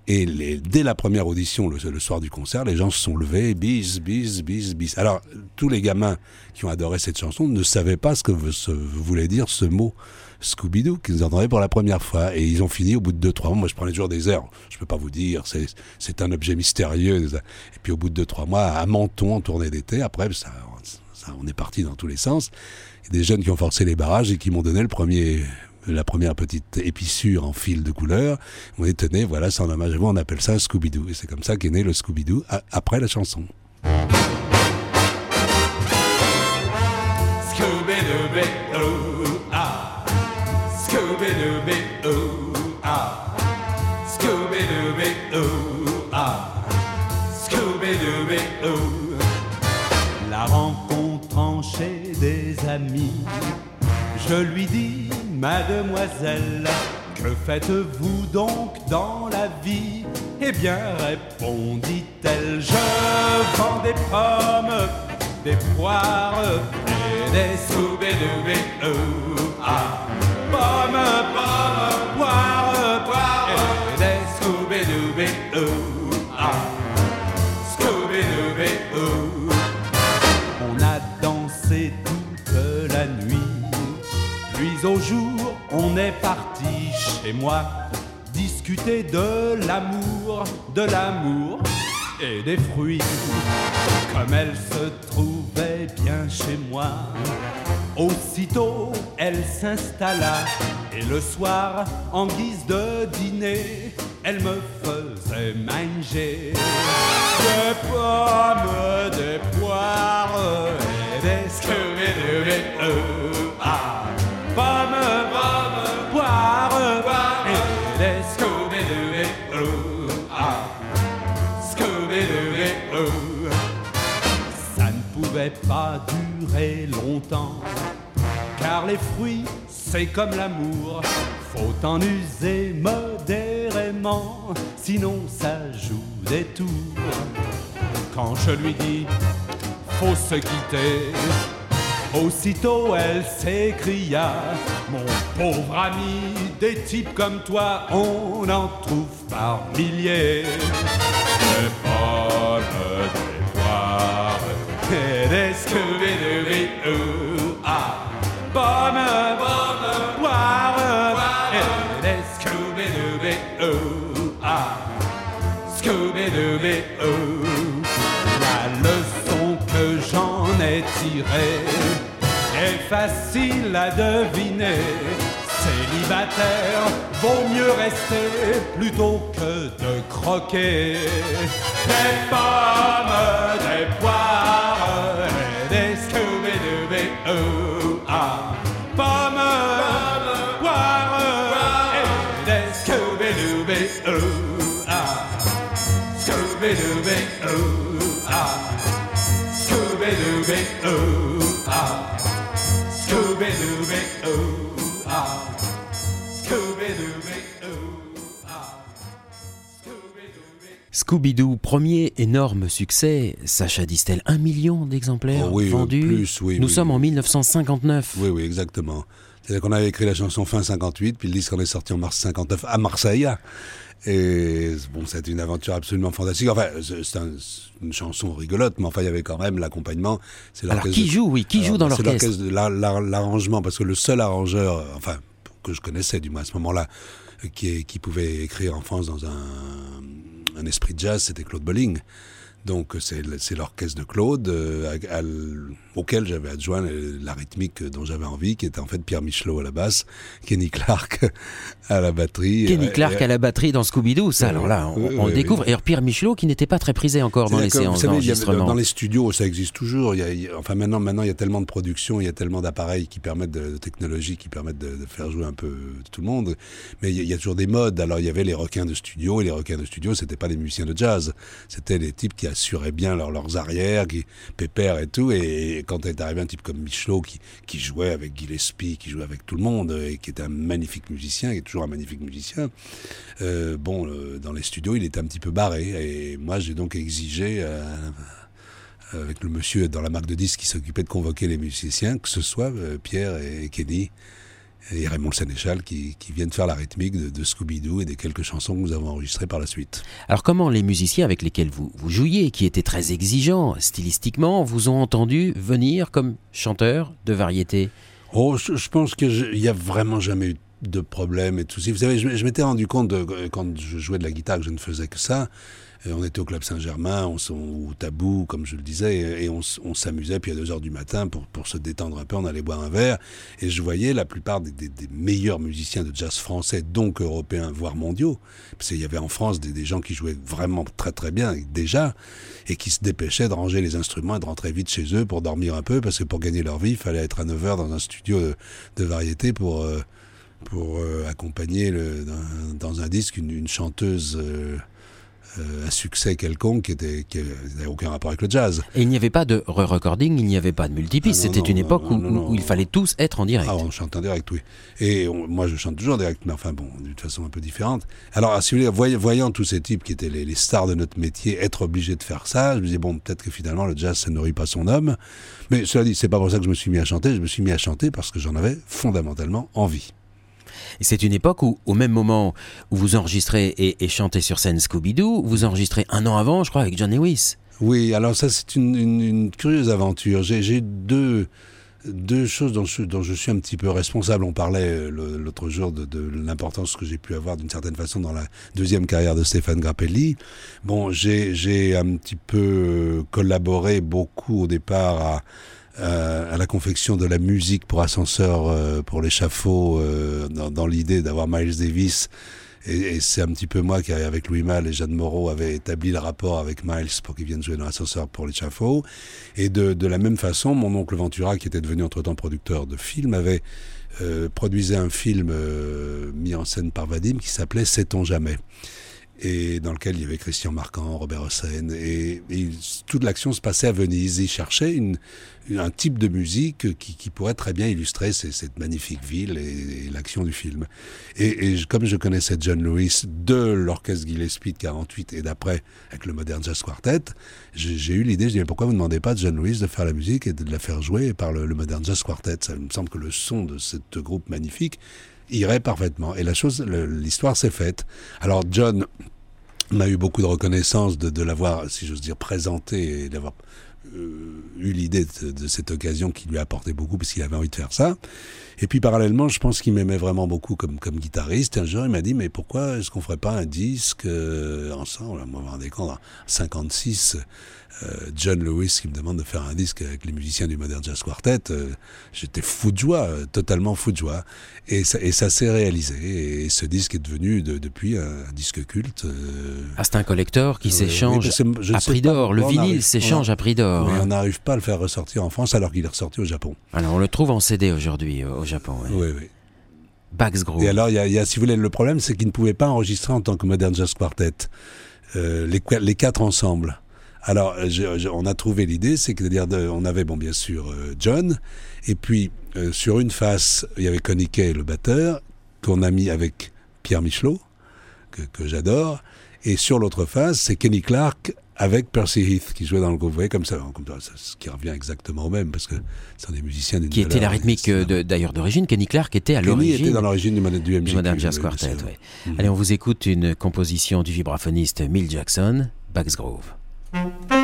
Et dès la première audition, le, soir du concert, les gens se sont levés, bis, bis, bis, bis. Alors, tous les gamins qui ont adoré cette chanson ne savaient pas ce que voulait dire ce mot Scooby-Doo, qu'ils entendaient pour la première fois. Et ils ont fini au bout de 2-3 mois. Moi, je prenais toujours des airs. Je peux pas vous dire, c'est un objet mystérieux. Et puis, au bout de 2-3 mois, à Menton, en tournée d'été, après, ça, on est parti dans tous les sens. Des jeunes qui ont forcé les barrages et qui m'ont donné le premier la première petite épissure en fil de couleur. On est tenu, voilà, c'est en hommage à vous, on appelle ça Scooby-Doo. Et c'est comme ça qu'est né le Scooby-Doo après la chanson. Mademoiselle, que faites-vous donc dans la vie? Eh bien, répondit-elle, je vends des pommes, des poires et des soubés ah, pommes, pommes, poires, poires des au jour on est parti chez moi discuter de l'amour, de l'amour et des fruits. Comme elle se trouvait bien chez moi, aussitôt elle s'installa et le soir, en guise de dîner, elle me faisait manger des pommes, des poires et des pas durer longtemps, car les fruits, c'est comme l'amour, faut en user modérément, sinon ça joue des tours. Quand je lui dis, faut se quitter, Aussitôt elle s'écria Mon pauvre ami, des types comme toi, on en trouve par milliers. Facile à deviner. Célibataire, vaut mieux rester plutôt que de croquer. Des pommes, des poires, et des scooby ah. Pommes, poires, et des scooby ah. scooby ah. scooby ah. Scooby-Doo, premier énorme succès. Sacha Distel, un million d'exemplaires Oh oui, vendus. plus, oui, Nous oui. sommes en 1959. Oui, oui, exactement. C'est-à-dire qu'on avait écrit la chanson fin 58, puis le disque en est sorti en mars 59 à Marseille. Et bon, c'était une aventure absolument fantastique. Enfin, c'est c'est un- c'est une chanson rigolote, mais enfin, il y avait quand même l'accompagnement. C'est Alors qui joue, oui, qui joue dans c'est l'orchestre? L'arrangement, parce que le seul arrangeur, enfin, que je connaissais du moins à ce moment-là, qui, est- qui pouvait écrire en France dans un, un esprit de jazz, c'était Claude Bolling. Donc c'est l'orchestre de Claude euh, à- à l- auquel j'avais adjoint euh, la rythmique dont j'avais envie, qui était en fait Pierre Michelot à la basse, Kenny Clark à la batterie. Kenny Et- Clark et- à la batterie dans Scooby-Doo, ça, alors là, on, oui, on oui, le découvre. oui. Et alors Pierre Michelot, qui n'était pas très prisé encore dans les séances d'enregistrement. Dans les studios, ça existe toujours. Il y a- il enfin, maintenant, maintenant, il y a tellement de production, il y a tellement d'appareils qui permettent, de, de technologies qui permettent de, de faire jouer un peu tout le monde. Mais il y, a, il y a toujours des modes. Alors, il y avait les requins de studio, et les requins de studio, c'était pas des musiciens de jazz. C'était des types qui assuraient bien leur- leurs arrières, qui pépèrent et tout. Et, quand est arrivé un type comme Michelot, qui, jouait avec Gillespie, qui jouait avec tout le monde, et qui était un magnifique musicien, qui est toujours un magnifique musicien, euh, bon, euh, dans les studios, il était un petit peu barré. Et moi, j'ai donc exigé, euh, avec le monsieur dans la marque de disques qui s'occupait de convoquer les musiciens, que ce soit Pierre et Kenny et Raymond le Sénéchal qui, qui viennent faire la rythmique de, de Scooby-Doo et des quelques chansons que nous avons enregistrées par la suite. Alors comment les musiciens avec lesquels vous, vous jouiez, qui étaient très exigeants stylistiquement, vous ont entendu venir comme chanteur de variété? Oh, je, je pense qu'il n'y a vraiment jamais eu de problème et tout. ça. Vous savez, je, je m'étais rendu compte de, quand je jouais de la guitare que je ne faisais que ça. Et on était au Club Saint-Germain, ou Tabou, comme je le disais, et, on, s'amusait. Puis à 2 heures du matin, pour, pour se détendre un peu, on allait boire un verre. Et je voyais la plupart des, des- des meilleurs musiciens de jazz français, donc européens, voire mondiaux. Parce qu'il y avait en France des, des gens qui jouaient vraiment très très bien déjà, et qui se dépêchaient de ranger les instruments et de rentrer vite chez eux pour dormir un peu, parce que pour gagner leur vie, il fallait être à 9 heures dans un studio de, de variété pour, euh, pour euh, accompagner le, dans, dans un disque une, une chanteuse euh, euh, à succès quelconque qui n'avait aucun rapport avec le jazz. Et il n'y avait pas de re-recording, il n'y avait pas de multipiste. Ah C'était une non, époque où, non, non, où il fallait tous être en direct. Ah, on chante en direct, oui. Et on- moi, je chante toujours en direct, mais enfin bon, d'une façon un peu différente. Alors, si vous voulez, voyant, tous ces types qui étaient les, les stars de notre métier être obligés de faire ça, je me disais, bon, peut-être que finalement, le jazz, ça nourrit pas son homme. Mais cela dit, c'est pas pour ça que je me suis mis à chanter. Je me suis mis à chanter parce que j'en avais fondamentalement envie. C'est une époque où, au même moment où vous enregistrez et, chantez sur scène Scooby-Doo, vous enregistrez un an avant, je crois, avec John Lewis. Oui, alors ça, c'est une, curieuse aventure. J'ai deux, choses dont je, dont je suis un petit peu responsable. On parlait euh, l'autre jour de, l'importance que j'ai pu avoir d'une certaine façon dans la deuxième carrière de Stéphane Grappelli. Bon, j'ai j'ai un petit peu euh, collaboré beaucoup au départ à, à, à la confection de la musique pour ascenseur euh, pour l'échafaud euh, dans, dans l'idée d'avoir Miles Davis et, c'est un petit peu moi qui, avec Louis Malle et Jeanne Moreau, avait établi le rapport avec Miles pour qu'il vienne jouer dans l'ascenseur pour l'échafaud. Et de, de la même façon, mon oncle Ventura, qui était devenu entre-temps producteur de films, avait euh, produisait un film euh, mis en scène par Vadim qui s'appelait Sait-on jamais et dans lequel il y avait Christian Marquand, Robert Hossein, et, toute l'action se passait à Venise. Il cherchait une, un type de musique qui, pourrait très bien illustrer cette magnifique ville et, l'action du film. Et, comme je connaissais John Lewis de l'orchestre Gillespie de 48 et d'après avec le Modern Jazz Quartet, j'ai eu l'idée, je dis mais pourquoi vous ne demandez pas à John Lewis de faire la musique et de la faire jouer par le, Modern Jazz Quartet? Ça me semble que le son de ce groupe magnifique irait parfaitement. Et la chose, l'histoire s'est faite. Alors John m'a eu beaucoup de reconnaissance de, l'avoir, si j'ose dire, présenté et d'avoir eu l'idée de, de, cette occasion qui lui a apporté beaucoup parce qu'il avait envie de faire ça. Et puis parallèlement, je pense qu'il m'aimait vraiment beaucoup comme, comme guitariste. Un jour, il m'a dit, mais pourquoi est-ce qu'on ferait pas un disque euh, ensemble? Moi, je me compte, en 56, euh, John Lewis qui me demande de faire un disque avec les musiciens du Modern Jazz Quartet, euh, j'étais fou de joie, euh, totalement fou de joie. Et ça, et ça s'est réalisé. Et ce disque est devenu de, depuis un, disque culte. Ah, c'est un collector qui s'échange à prix d'or. Le vinyle s'échange à prix d'or. Mais hein. on n'arrive pas à le faire ressortir en France alors qu'il est ressorti au Japon. Alors on le trouve en CD aujourd'hui au Japon. Oui, oui. Bax Groove. Et alors, il y, y, a, si vous voulez, le problème, c'est qu'il ne pouvait pas enregistrer en tant que Modern Jazz Quartet. Euh, les, les quatre ensemble. Alors, je, je, on a trouvé l'idée, c'est que dire, on avait bon bien sûr euh, John, et puis euh, sur une face, il y avait Connie Kay, le batteur, qu'on a mis avec Pierre Michelot, que, que j'adore, et sur l'autre face, c'est Kenny Clark avec Percy Heath qui jouait dans le groupe, vous voyez, comme ça, comme ça, ce qui revient exactement au même, parce que ce sont des musiciens d'une Qui était la rythmique d'ailleurs d'origine, Kenny Clark était à l'origine. Kenny était dans l'origine du, du, du Modern Jazz Quartet, ouais. mm -hmm. Allez, on vous écoute une composition du vibraphoniste Mill Jackson, Bax Grove.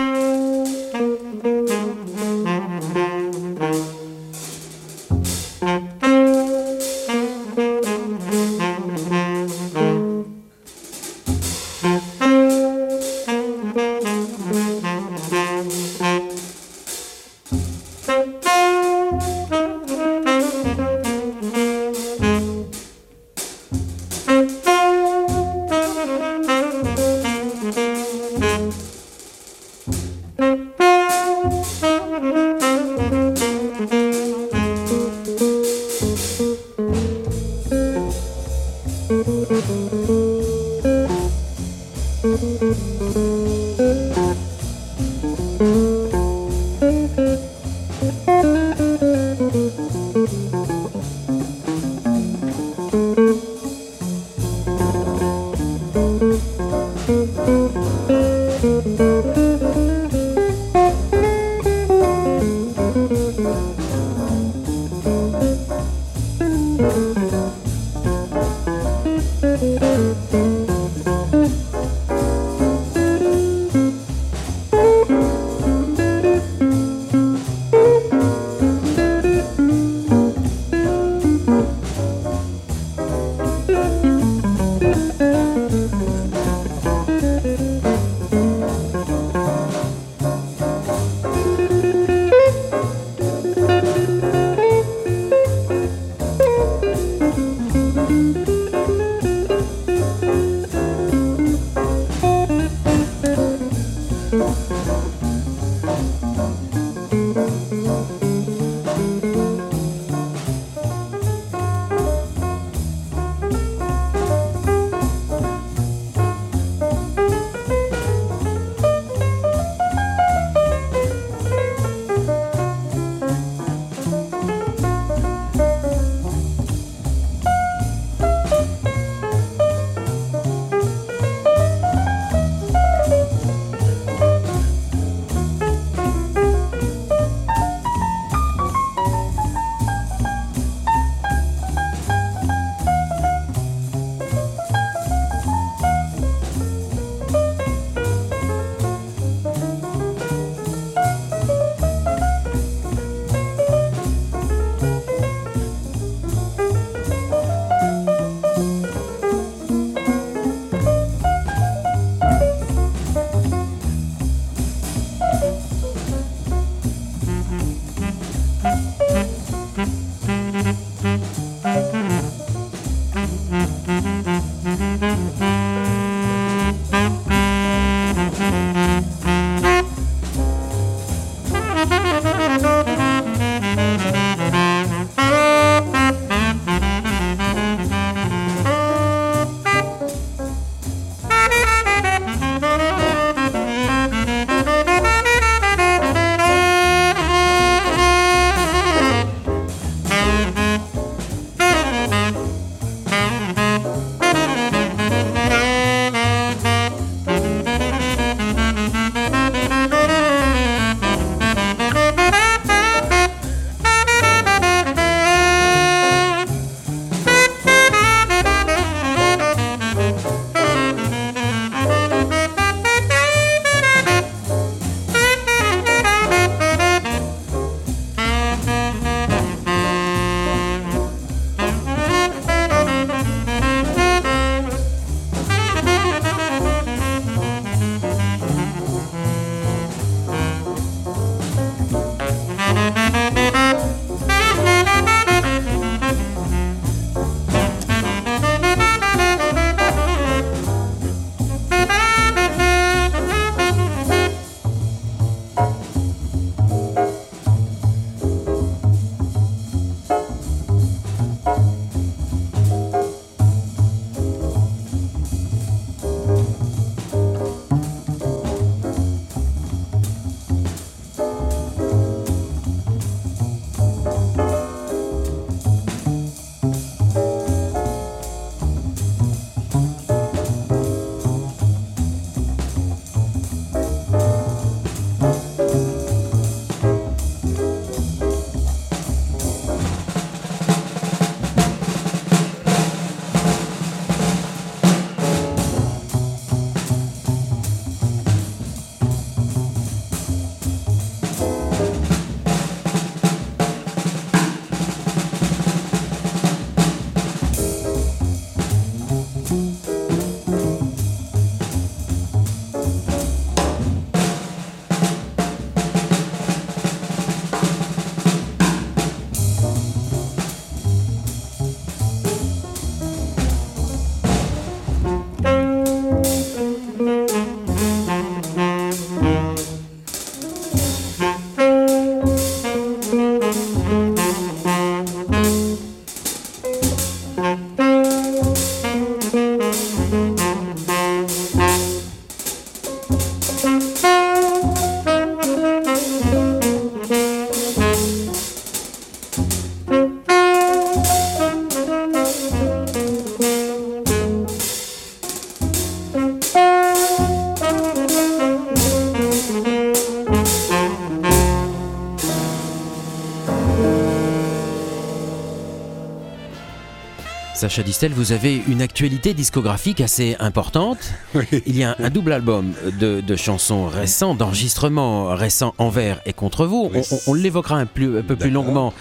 Sacha Distel, vous avez une actualité discographique assez importante. Il y a un, double album de, chansons récentes, d'enregistrements récents envers et contre vous. on, l'évoquera un, peu plus longuement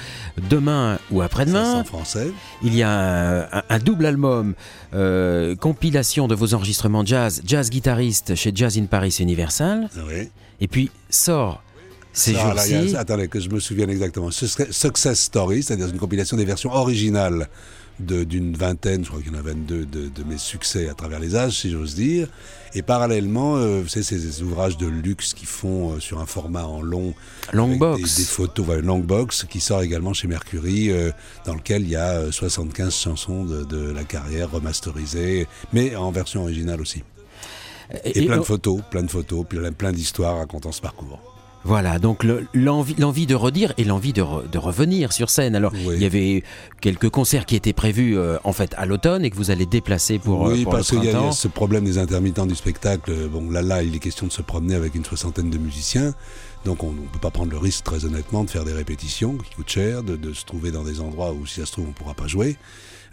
demain ou après-demain. français. Il y a un, double album, euh, compilation de vos enregistrements jazz, jazz guitariste chez Jazz in Paris Universal. Et puis sort ces jours-ci. Attendez, que je me souvienne exactement. Ce serait Success Story, c'est-à-dire une compilation des versions originales d'une vingtaine, je crois qu'il y en a 22 de, de, mes succès à travers les âges, si j'ose dire. Et parallèlement, euh, vous savez, ces ouvrages de luxe qui font euh, sur un format en long. Longbox. Des, des, photos, ouais, Longbox, qui sort également chez Mercury, euh, dans lequel il y a 75 chansons de, de, la carrière remasterisées, mais en version originale aussi. Et, plein de photos, plein de photos, plein, plein d'histoires racontant ce parcours. Voilà, donc l'envie de redire et l'envie de, revenir sur scène. Alors, il y avait quelques concerts qui étaient prévus euh, en fait à l'automne et que vous allez déplacer pour. Oui, euh, parce qu'il y, a ce problème des intermittents du spectacle. Bon, là, là, il est question de se promener avec une soixantaine de musiciens. Donc on ne peut pas prendre le risque, très honnêtement, de faire des répétitions qui coûtent cher, de, de se trouver dans des endroits où, si ça se trouve, on ne pourra pas jouer.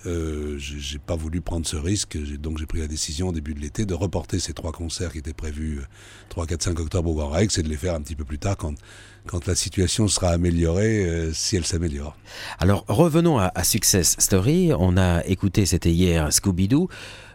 Euh, j'ai pas voulu prendre ce risque, donc j'ai pris la décision au début de l'été de reporter ces trois concerts qui étaient prévus 3, 4, 5 octobre au Grand Rex et de les faire un petit peu plus tard quand, quand la situation sera améliorée, euh, si elle s'améliore. Alors revenons à, Success Story. On a écouté, c'était hier, Scooby-Doo.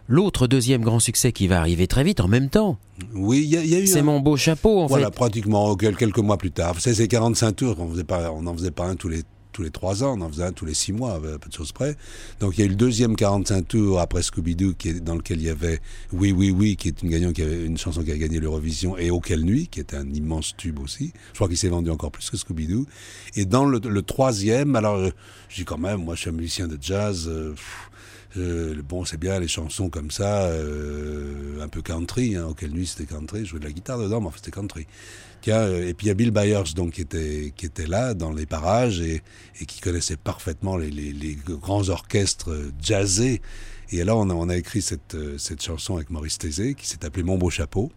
L'autre deuxième grand succès qui va arriver très vite en même temps. Oui, il y, a eu. C'est mon beau chapeau, en voilà, fait. Voilà, pratiquement quelques mois plus tard. C'est ces 45 tours, on n'en faisait pas un tous les tous les trois ans, on en faisait un tous les six mois, à peu de choses près. Donc il y a eu le deuxième 45 tours après Scooby-Doo, dans lequel il y avait Oui, oui, oui, qui est une, gagnante, qui avait une chanson qui a gagné l'Eurovision, et Auquel Nuit, qui était un immense tube aussi. Je crois qu'il s'est vendu encore plus que Scooby-Doo. Et dans le, troisième, alors euh, dis quand même, moi je suis un musicien de jazz. Euh, euh, bon, c'est bien les chansons comme ça, un peu country. Hein, Auquel nuit c'était country. Je jouais de la guitare dedans, mais en fait c'était country. Euh, et puis il y a Bill Byers donc, qui, était, qui était là dans les parages et, qui connaissait parfaitement les, grands orchestres jazzés. Et là, on a, on a écrit cette, euh, cette chanson avec Maurice Tézé qui s'est appelée Mon beau chapeau.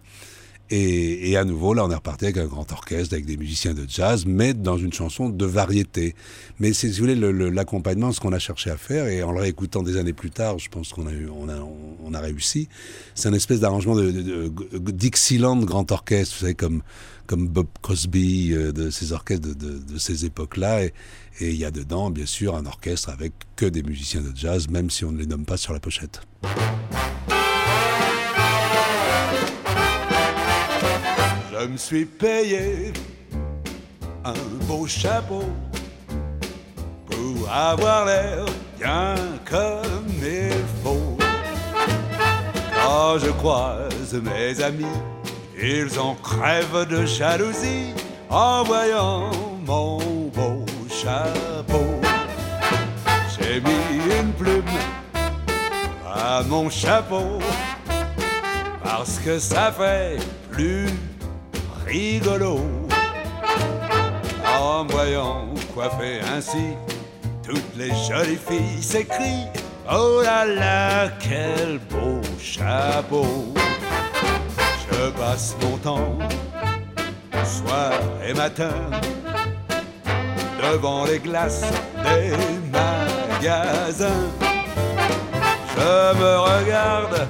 Et, et, à nouveau, là, on est reparti avec un grand orchestre, avec des musiciens de jazz, mais dans une chanson de variété. Mais c'est, si vous voulez, l'accompagnement, ce qu'on a cherché à faire, et en le réécoutant des années plus tard, je pense qu'on a, on a, on a réussi, c'est un espèce d'arrangement de, de, grand orchestre, vous savez, comme comme Bob Crosby, euh, de ces orchestres de, ces époques-là. Et, il y a dedans, bien sûr, un orchestre avec que des musiciens de jazz, même si on ne les nomme pas sur la pochette. Je me suis payé un beau chapeau pour avoir l'air bien comme il faut. Quand je croise mes amis, ils en crèvent de jalousie en voyant mon beau chapeau. J'ai mis une plume à mon chapeau parce que ça fait plus rigolo. En voyant coiffer ainsi, toutes les jolies filles s'écrient Oh là là, quel beau chapeau! Je passe mon temps, soir et matin, devant les glaces des magasins. Je me regarde,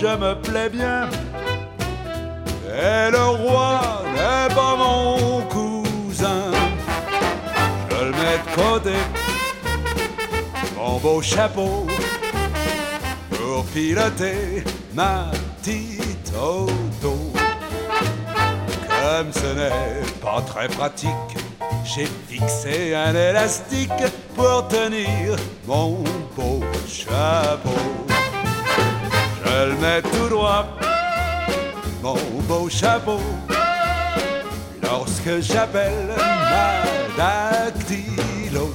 je me plais bien, et le roi n'est pas mon cousin. Je le mets de côté, mon beau chapeau, pour piloter ma Comme ce n'est pas très pratique, j'ai fixé un élastique pour tenir mon beau chapeau. Je le mets tout droit, mon beau chapeau, lorsque j'appelle ma dactylo,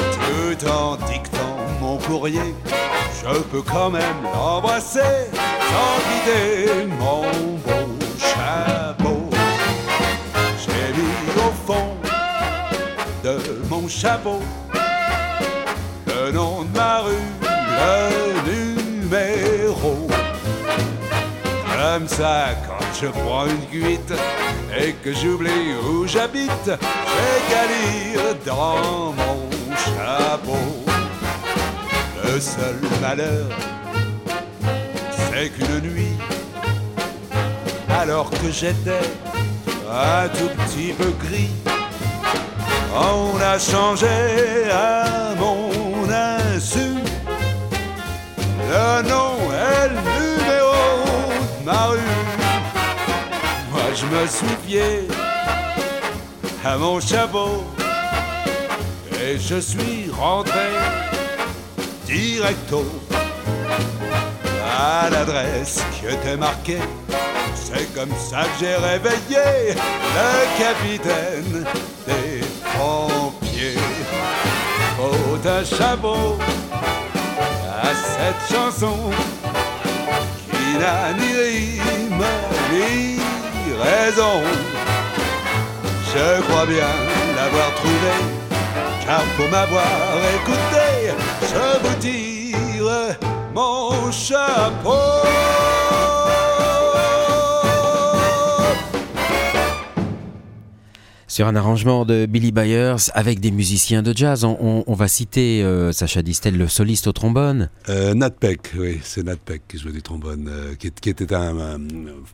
tout en dictant mon courrier je peux quand même l'embrasser sans guider mon beau chapeau. J'ai mis au fond de mon chapeau le nom de ma rue, le numéro. Comme ça, quand je prends une cuite et que j'oublie où j'habite, j'ai qu'à lire dans mon chapeau. Le seul malheur, c'est qu'une nuit, alors que j'étais un tout petit peu gris, on a changé à mon insu le nom et le numéro de ma rue. Moi je me suis fié à mon chapeau et je suis rentré directo à l'adresse qui était marquée. C'est comme ça que j'ai réveillé le capitaine des pompiers. Faut un chapeau à cette chanson qui n'a ni rime ni raison. Je crois bien l'avoir trouvé, car pour m'avoir écouté, je vous tire mon chapeau. Sur un arrangement de Billy Byers avec des musiciens de jazz, on, on- on va citer euh, Sacha Distel, le soliste au trombone. Euh, Nat Peck, oui, c'est Nat Peck qui jouait du trombone, euh, qui, était un, un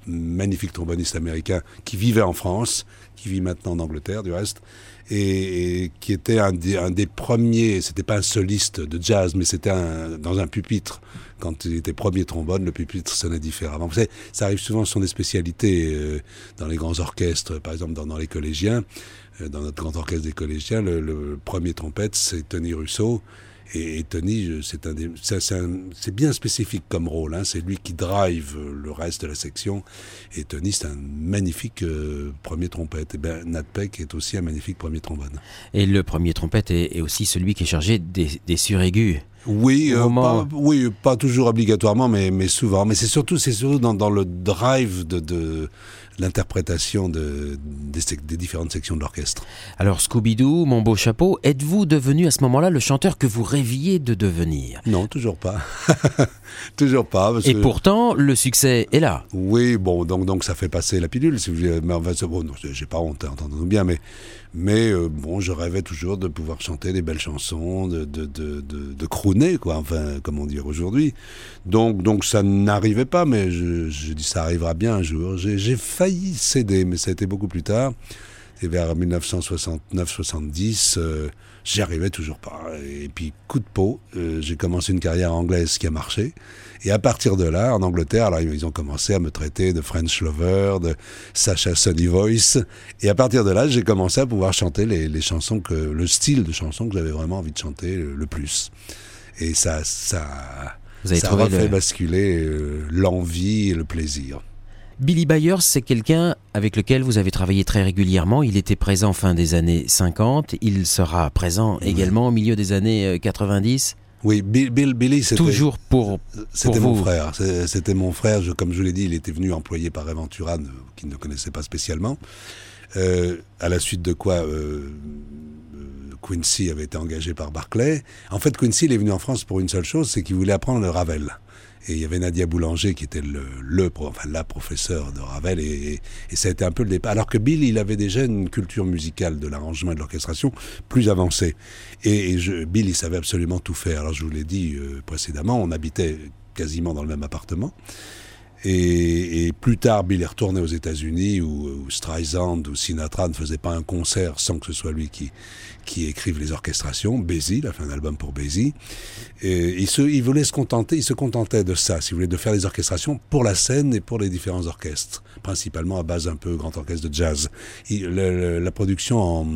magnifique tromboniste américain qui vivait en France, qui vit maintenant en Angleterre du reste, et, et qui était un des, un des premiers, c'était pas un soliste de jazz, mais c'était un, dans un pupitre. Quand il était premier trombone, le pupitre sonnait différemment. Vous savez, ça arrive souvent, ce sont des spécialités euh, dans les grands orchestres, par exemple dans, dans les collégiens. Euh, dans notre grand orchestre des collégiens, le, le premier trompette, c'est Tony Russo. Et, et Tony, c'est bien spécifique comme rôle. Hein. C'est lui qui drive le reste de la section. Et Tony, c'est un magnifique euh, premier trompette. Et ben, Nat Peck est aussi un magnifique premier trombone. Et le premier trompette est, est aussi celui qui est chargé des, des suraigus. Oui, euh, pas, oui, pas toujours obligatoirement, mais, mais souvent. Mais c'est surtout, c'est surtout dans, dans le drive de, de l'interprétation de, des, différentes sections de l'orchestre. Alors Scooby-Doo, mon beau chapeau, êtes-vous devenu à ce moment-là le chanteur que vous rêviez de devenir? Non, toujours pas. toujours pas. Parce Et que- pourtant, le succès est là. Oui, bon, donc, donc ça fait passer la pilule, si vous voulez. Mais enfin, c'est- bon, j'ai pas honte, hein, entendons-nous bien, mais, mais euh, bon, je rêvais toujours de pouvoir chanter des belles chansons, de, de, de, de, de crooner, quoi, enfin, comme on dit aujourd'hui. Donc, donc ça n'arrivait pas, mais je, je dis ça arrivera bien un jour. J'ai j'ai failli céder, mais ça a été beaucoup plus tard. Et vers 1969-70, euh, j'y arrivais toujours pas. Et puis, coup de peau, euh, j'ai commencé une carrière anglaise qui a marché. Et à partir de là, en Angleterre, alors ils ont commencé à me traiter de French Lover, de Sacha Sunny Voice. Et à partir de là, j'ai commencé à pouvoir chanter les, les chansons que, le style de chansons que j'avais vraiment envie de chanter le, le plus. Et ça, ça, Vous avez ça a fait le- basculer euh, l'envie et le plaisir. Billy Byers, c'est quelqu'un avec lequel vous avez travaillé très régulièrement. Il était présent fin des années 50. Il sera présent également au milieu des années euh, 90. Oui, Bill, Bill- Billy, c'était... Toujours pour. C'était mon frère. C'était mon frère. Je- comme je l'ai dit, il était venu employé par Aventura, qu'il ne connaissait pas spécialement. Euh, à la suite de quoi euh, euh, Quincy avait été engagé par Barclay. En fait, Quincy, il est venu en France pour une seule chose, c'est qu'il voulait apprendre le Ravel. Et il y avait Nadia Boulanger qui était le, le enfin, la professeure de Ravel et, et, et ça a été un peu le départ. Alors que Bill, il avait déjà une culture musicale de l'arrangement et de l'orchestration plus avancée. Et, et je, Bill, il savait absolument tout faire. Alors je vous l'ai dit euh, précédemment, on habitait quasiment dans le même appartement. Et, et plus tard, Bill est retourné aux États-Unis où, où Streisand ou Sinatra ne faisaient pas un concert sans que ce soit lui qui, qui écrive les orchestrations. Basie, il a fait un album pour Basie. Et il, se, il voulait se contenter, il se contentait de ça, si vous de faire des orchestrations pour la scène et pour les différents orchestres, principalement à base un peu grand orchestre de jazz. Il- le- la production en,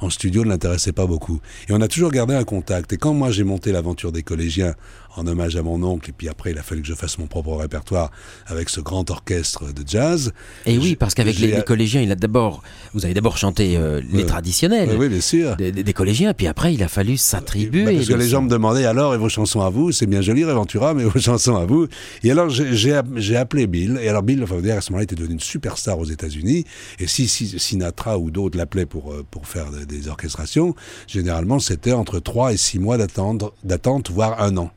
en studio ne l'intéressait pas beaucoup. Et on a toujours gardé un contact. Et quand moi j'ai monté l'aventure des collégiens en hommage à mon oncle, et puis après il a fallu que je fasse mon propre répertoire avec ce grand orchestre de jazz. Et oui, parce qu'avec les, collégiens, il a d'abord. Vous avez d'abord chanté euh, les Ouais. traditionnels. Oui, oui, bien sûr. Des, collégiens, puis après il a fallu s'attribuer. Bah, parce que les gens me demandaient alors et vos chansons à vous, c'est bien joli Reventura, mais vos chansons à vous. Et alors j'ai- j'ai app- j'ai appelé Bill, et alors Bill, enfin, à ce moment-là, était devenu une superstar aux États-Unis. Et si, si Sinatra ou d'autres l'appelaient pour euh, pour faire des, des orchestrations, généralement c'était entre 3 et 6 mois d'attente, voire un an.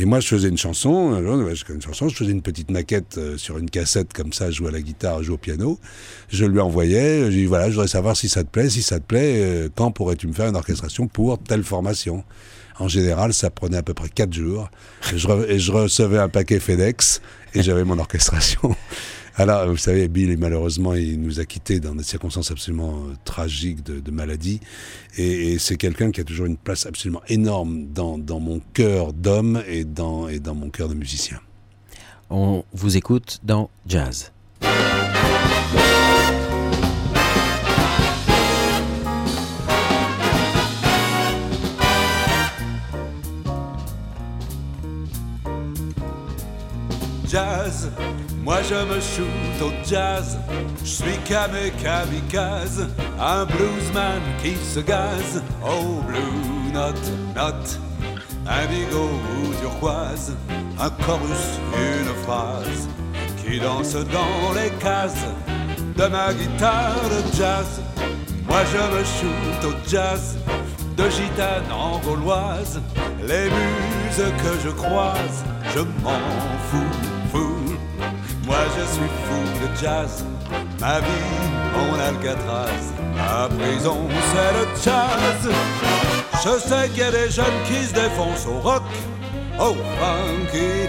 Et moi, je faisais une chanson, je faisais une petite maquette euh, sur une cassette comme ça, je jouais à la guitare, je jouais au piano. Je lui envoyais, je lui dis voilà, je voudrais savoir si ça te plaît, si ça te plaît, euh, quand pourrais-tu me faire une orchestration pour telle formation? En général, ça prenait à peu près quatre jours. Et je recevais un paquet FedEx et j'avais mon orchestration. Alors, vous savez, Bill, malheureusement, il nous a quittés dans des circonstances absolument euh, tragiques de, de maladie. Et, et c'est quelqu'un qui a toujours une place absolument énorme dans, dans mon cœur d'homme et dans, et dans mon cœur de musicien. On vous écoute dans Jazz. Jazz, moi je me shoot au jazz. Je suis camé kamikaze, un bluesman qui se gaze. Oh, blue note, note, indigo ou turquoise, un chorus, une phrase qui danse dans les cases de ma guitare jazz. Moi je me shoot au jazz, de gitane en gauloise, les muses que je croise, je m'en fous, fou. Moi je suis fou de jazz, ma vie, mon Alcatraz, ma prison c'est le jazz. Je sais qu'il y a des jeunes qui se défoncent au rock, oh funky.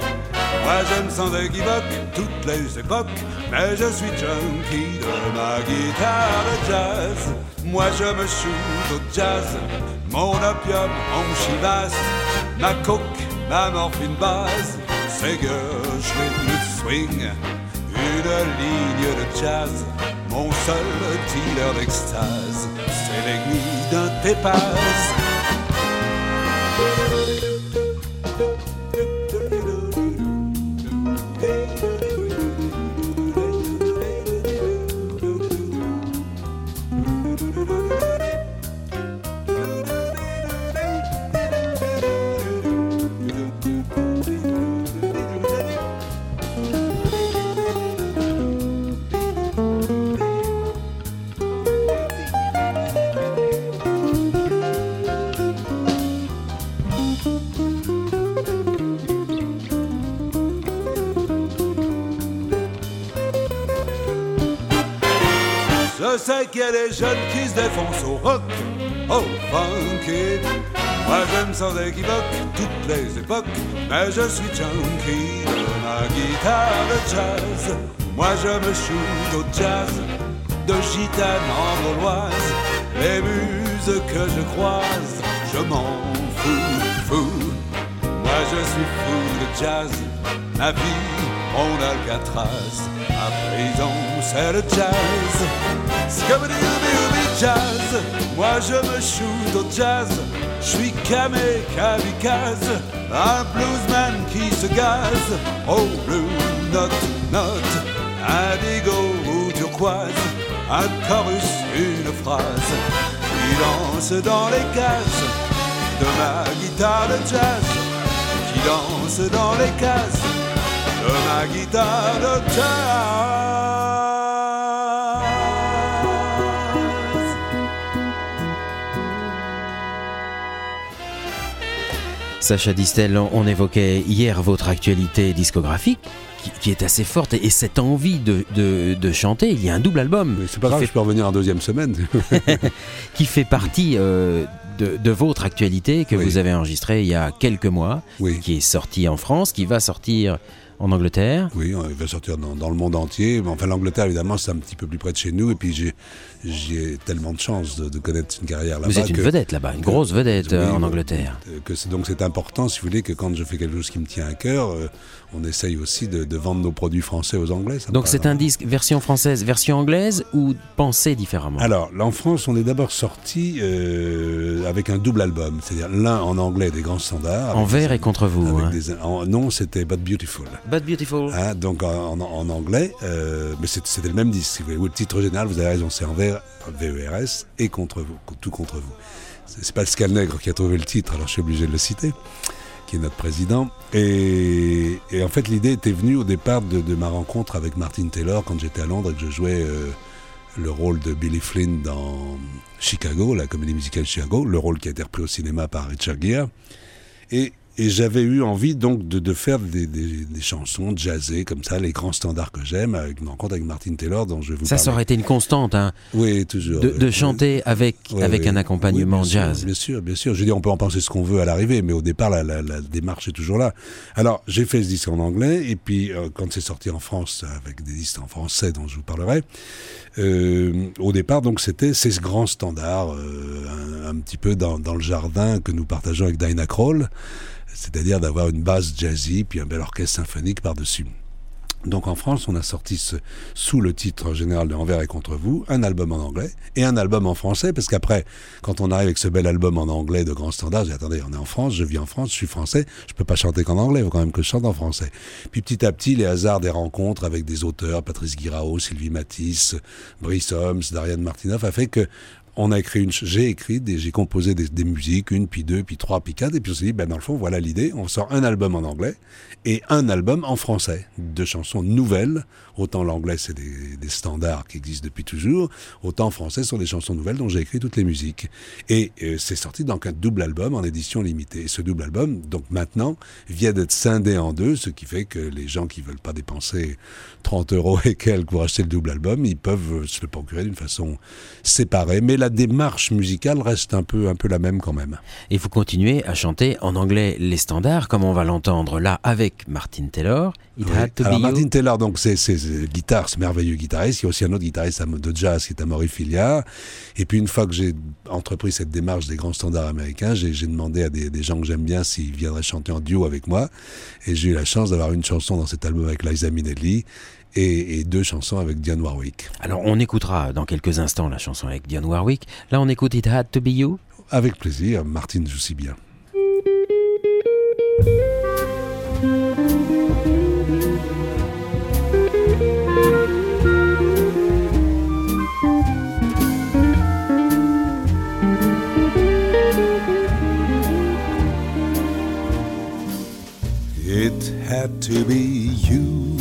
Moi je me sens équivoque toutes les époques, mais je suis junkie de ma guitare jazz. Moi je me shoot au jazz, mon opium, mon chivas, ma coke, ma morphine base, c'est gauche, rythme swing, une ligne de jazz, mon seul dealer d'extase, c'est l'aiguille d'un tépaz. Qu'il y a des jeunes qui se défoncent au rock, oh funky. Moi je me sens équivoque toutes les époques, mais je suis junkie de ma guitare de jazz. Moi je me shoot au jazz, de gitane en gauloise, les muses que je croise, je m'en fous, fou. Moi je suis fou de jazz, ma vie, mon Alcatraz, ma prison c'est le jazz. Scabadoo jazz, moi je me shoot au jazz, je suis camé kamikaze, un bluesman qui se gaze, oh blue note, note, indigo ou turquoise, un chorus, une phrase, qui danse dans les cases de ma guitare de jazz, qui danse dans les cases de ma guitare de jazz. Sacha Distel, on évoquait hier votre actualité discographique qui, qui est assez forte et, et cette envie de, de- de chanter. Il y a un double album c'est pas grave, fait, je peux revenir en deuxième semaine. qui fait partie euh, de, de votre actualité que Oui. vous avez enregistré il y a quelques mois, oui. qui est sorti en France, qui va sortir en Angleterre. Oui, il va sortir dans, dans le monde entier. Mais Enfin, l'Angleterre, évidemment, c'est un petit peu plus près de chez nous. Et puis, j'ai, tellement de chance de, de connaître une carrière là-bas. Vous êtes une que- vedette là-bas, une que- grosse vedette euh, Oui, en Angleterre. Que c'est, donc, c'est important, si vous voulez, que quand je fais quelque chose qui me tient à cœur, euh, on essaye aussi de, de vendre nos produits français aux Anglais. ça Donc c'est un disque version française, version anglaise ou pensé différemment? Alors, là, en France, on est d'abord sorti euh, avec un double album, c'est-à-dire l'un en anglais des grands standards. En avec vers des- et contre vous. hein. des- en- non, c'était But Beautiful. But Beautiful. Hein, donc en, en- en anglais, euh, mais c'était le même disque. si vous voulez. Le titre général, vous avez raison, c'est en vers, VERS et contre vous, tout contre vous. C'est Pascal Nègre qui a trouvé le titre, alors je suis obligé de le citer, qui est notre président. Et, en fait, l'idée était venue au départ de, de ma rencontre avec Martin Taylor quand j'étais à Londres et que je jouais euh, le rôle de Billy Flynn dans Chicago, la comédie musicale Chicago, le rôle qui a été repris au cinéma par Richard Gere. Et, et j'avais eu envie donc de, de faire des, des, des, chansons jazzées comme ça, les grands standards que j'aime, avec une rencontre avec Martin Taylor dont je vais vous Ça, parler. ça aurait été une constante, hein, Oui, toujours. de, de chanter avec, Ouais, avec ouais. un accompagnement Oui, bien jazz. Sûr, bien sûr, bien sûr. Je veux dire, on peut en penser ce qu'on veut à l'arrivée, mais au départ, la, la, la démarche est toujours là. Alors, j'ai fait ce disque en anglais, et puis euh, quand c'est sorti en France, avec des disques en français dont je vous parlerai, euh, au départ, donc, c'était ces grands standards, euh, un, un petit peu dans, dans le jardin que nous partageons avec Dinah Kroll, c'est-à-dire d'avoir une basse jazzy, puis un bel orchestre symphonique par-dessus. Donc en France, on a sorti sous le titre général de Envers et contre vous, un album en anglais et un album en français, parce qu'après, quand on arrive avec ce bel album en anglais de grand standard, j'ai attendez, on est en France, je vis en France, je suis français, je peux pas chanter qu'en anglais, il faut quand même que je chante en français. Puis petit à petit, les hasards des rencontres avec des auteurs, Patrice Guirao, Sylvie Matisse, Brice Holmes, Darian Martinoff, a fait que on a écrit une, j'ai écrit, j'ai composé des, musiques, une, puis deux, puis trois, puis quatre, et puis on s'est dit, ben dans le fond, voilà l'idée, on sort un album en anglais et un album en français, de chansons nouvelles. Autant l'anglais, c'est des, standards qui existent depuis toujours, autant français, ce sont des chansons nouvelles dont j'ai écrit toutes les musiques. Et euh, c'est sorti donc un double album en édition limitée. Et ce double album, donc maintenant, vient d'être scindé en deux, ce qui fait que les gens qui veulent pas dépenser 30 euros et quelques pour acheter le double album, ils peuvent se le procurer d'une façon séparée. Mais la démarche musicale reste un peu, un peu la même quand même. Et vous continuez à chanter en anglais les standards, comme on va l'entendre là avec Martin Taylor. It oui. Alors Martin you. Taylor, donc c'est guitare, ce merveilleux guitariste. Il y a aussi un autre guitariste de jazz qui est Amaury Filia. Et puis une fois que j'ai entrepris cette démarche des grands standards américains, j'ai demandé à des, des gens que j'aime bien s'ils viendraient chanter en duo avec moi. Et j'ai eu la chance d'avoir une chanson dans cet album avec Liza Minnelli. Et, et, deux chansons avec Dionne Warwick. Alors on écoutera dans quelques instants la chanson avec Dionne Warwick. Là on écoute It Had to Be You. Avec plaisir, Martine joue si bien. It had to be you.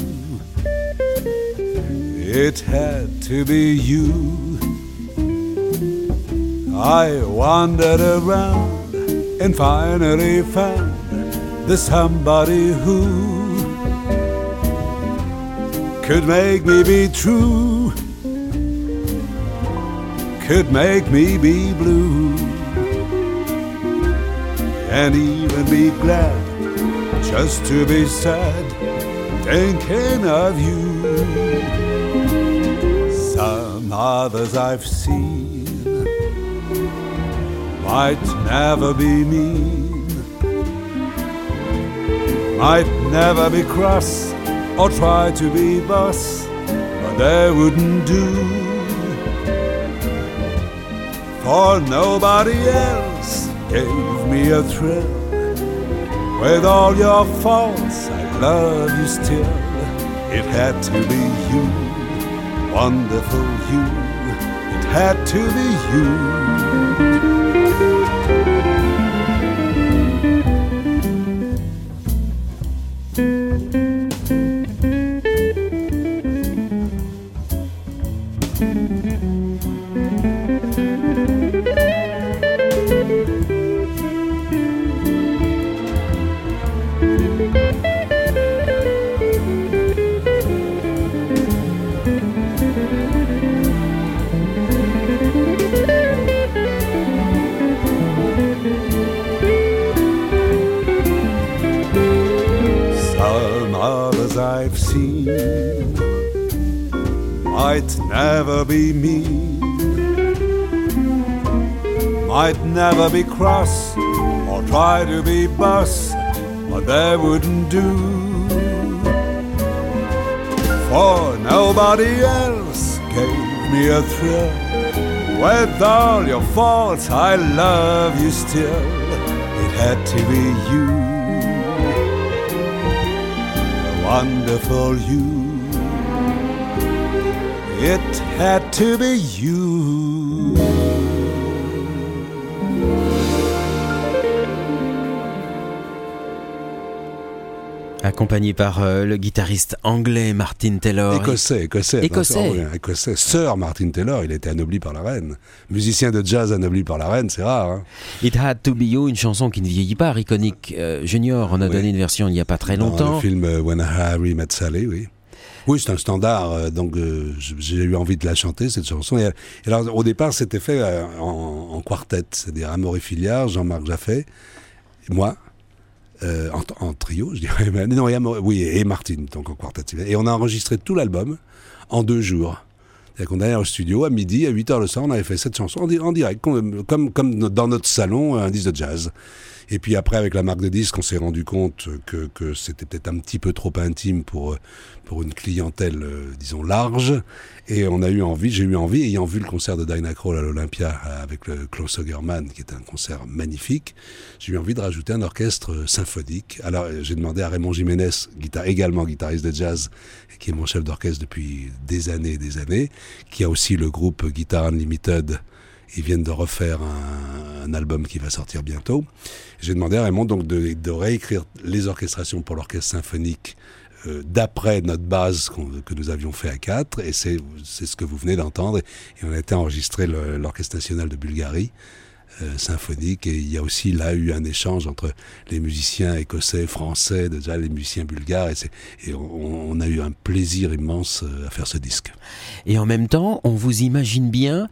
It had to be you. I wandered around and finally found the somebody who could make me be true, could make me be blue, and even be glad just to be sad thinking of you. Some others I've seen might never be mean, might never be cross or try to be boss, but they wouldn't do. For nobody else gave me a thrill. With all your faults, I love you still. It had to be you, wonderful you. It had to be you. Never be mean, might never be cross or try to be boss, but that wouldn't do. For nobody else gave me a thrill. With all your faults, I love you still. It had to be you wonderful you. It had to be you. Accompagné par euh, le guitariste anglais Martin Taylor. Écossais, écossais. Écossais. oui, écossais. Sir Martin Taylor, il a été anobli par la reine. Musicien de jazz anobli par la reine, c'est rare. Hein. It Had to Be You, une chanson qui ne vieillit pas. Iconic euh, Junior en a Oui. donné une version il n'y a pas très Dans longtemps. le film euh, When Harry Met Sally, oui. Oui, c'est un standard, euh, donc euh, j'ai eu envie de la chanter, cette chanson. Et, alors, au départ, c'était fait euh, en, quartet, c'est-à-dire Amaury Filiard, Jean-Marc Jaffé, moi, en, trio, je dirais. Mais Non, et oui, et Martine, donc en quartet. Et on a enregistré tout l'album en deux jours. C'est-à-dire qu'on allait au studio à midi, à 8h le soir, on avait fait cette chanson en, di- en direct, comme dans notre salon, un disque de jazz. Et puis après, avec la marque de disques, on s'est rendu compte que, que c'était peut-être un petit peu trop intime pour, pour une clientèle, euh, disons, large. Et on a eu envie, j'ai eu envie, ayant vu le concert de Dinah Kroll à l'Olympia euh, avec le Klaus Ogerman, qui est un concert magnifique, j'ai eu envie de rajouter un orchestre euh, symphonique. Alors j'ai demandé à Raymond Jiménez, guitar également guitariste de jazz, qui est mon chef d'orchestre depuis des années et des années, qui a aussi le groupe Guitar Unlimited. Ils viennent de refaire un, album qui va sortir bientôt. J'ai demandé à Raymond donc de, réécrire les orchestrations pour l'orchestre symphonique euh, d'après notre base que nous avions fait à quatre, et c'est ce que vous venez d'entendre. Et on a été enregistré l'Orchestre national de Bulgarie. euh, symphonique et il y a aussi là eu un échange entre les musiciens écossais, français, déjà les musiciens bulgares et, on a eu un plaisir immense euh, à faire ce disque. Et en même temps, on vous imagine bien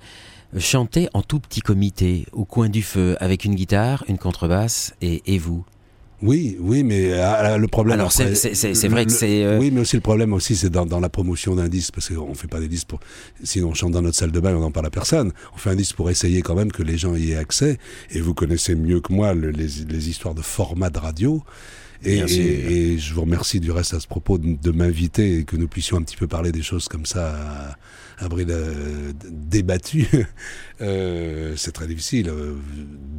chanter en tout petit comité, au coin du feu, avec une guitare, une contrebasse et, et vous. Oui, oui, mais euh, le problème. Alors, c'est- vrai que c'est, euh, Oui, mais aussi le problème aussi, c'est dans, dans la promotion d'un disque, parce qu'on fait pas des disques pour. Sinon, on chante dans notre salle de bain, on n'en parle à personne. On fait un disque pour essayer quand même que les gens y aient accès. Et vous connaissez mieux que moi le- les, les histoires de format de radio. Et, et- et je vous remercie du reste à ce propos de, de m'inviter et que nous puissions un petit peu parler des choses comme ça à, bride euh, débattu. Euh, c'est très difficile euh,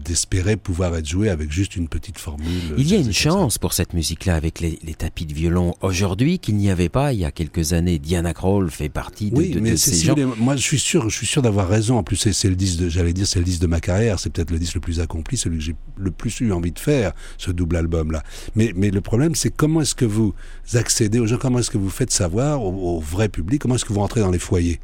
d'espérer pouvoir être joué avec juste une petite formule. Il y a une chance pour cette musique-là avec les, les tapis de violon aujourd'hui qu'il n'y avait pas il y a quelques années. Diana Krall fait partie de, Oui, de- mais de c'est- ces si gens. vous voulez, moi je suis sûr, je suis sûr d'avoir raison. En plus, c'est le disque, de- j'allais dire, c'est le disque de ma carrière. C'est peut-être le disque le plus accompli, celui que j'ai le plus eu envie de faire, ce double album là. Mais, mais le problème, c'est comment est-ce que vous accédez aux gens, comment est-ce que vous faites savoir au, au vrai public, comment est-ce que vous rentrez dans les foyers?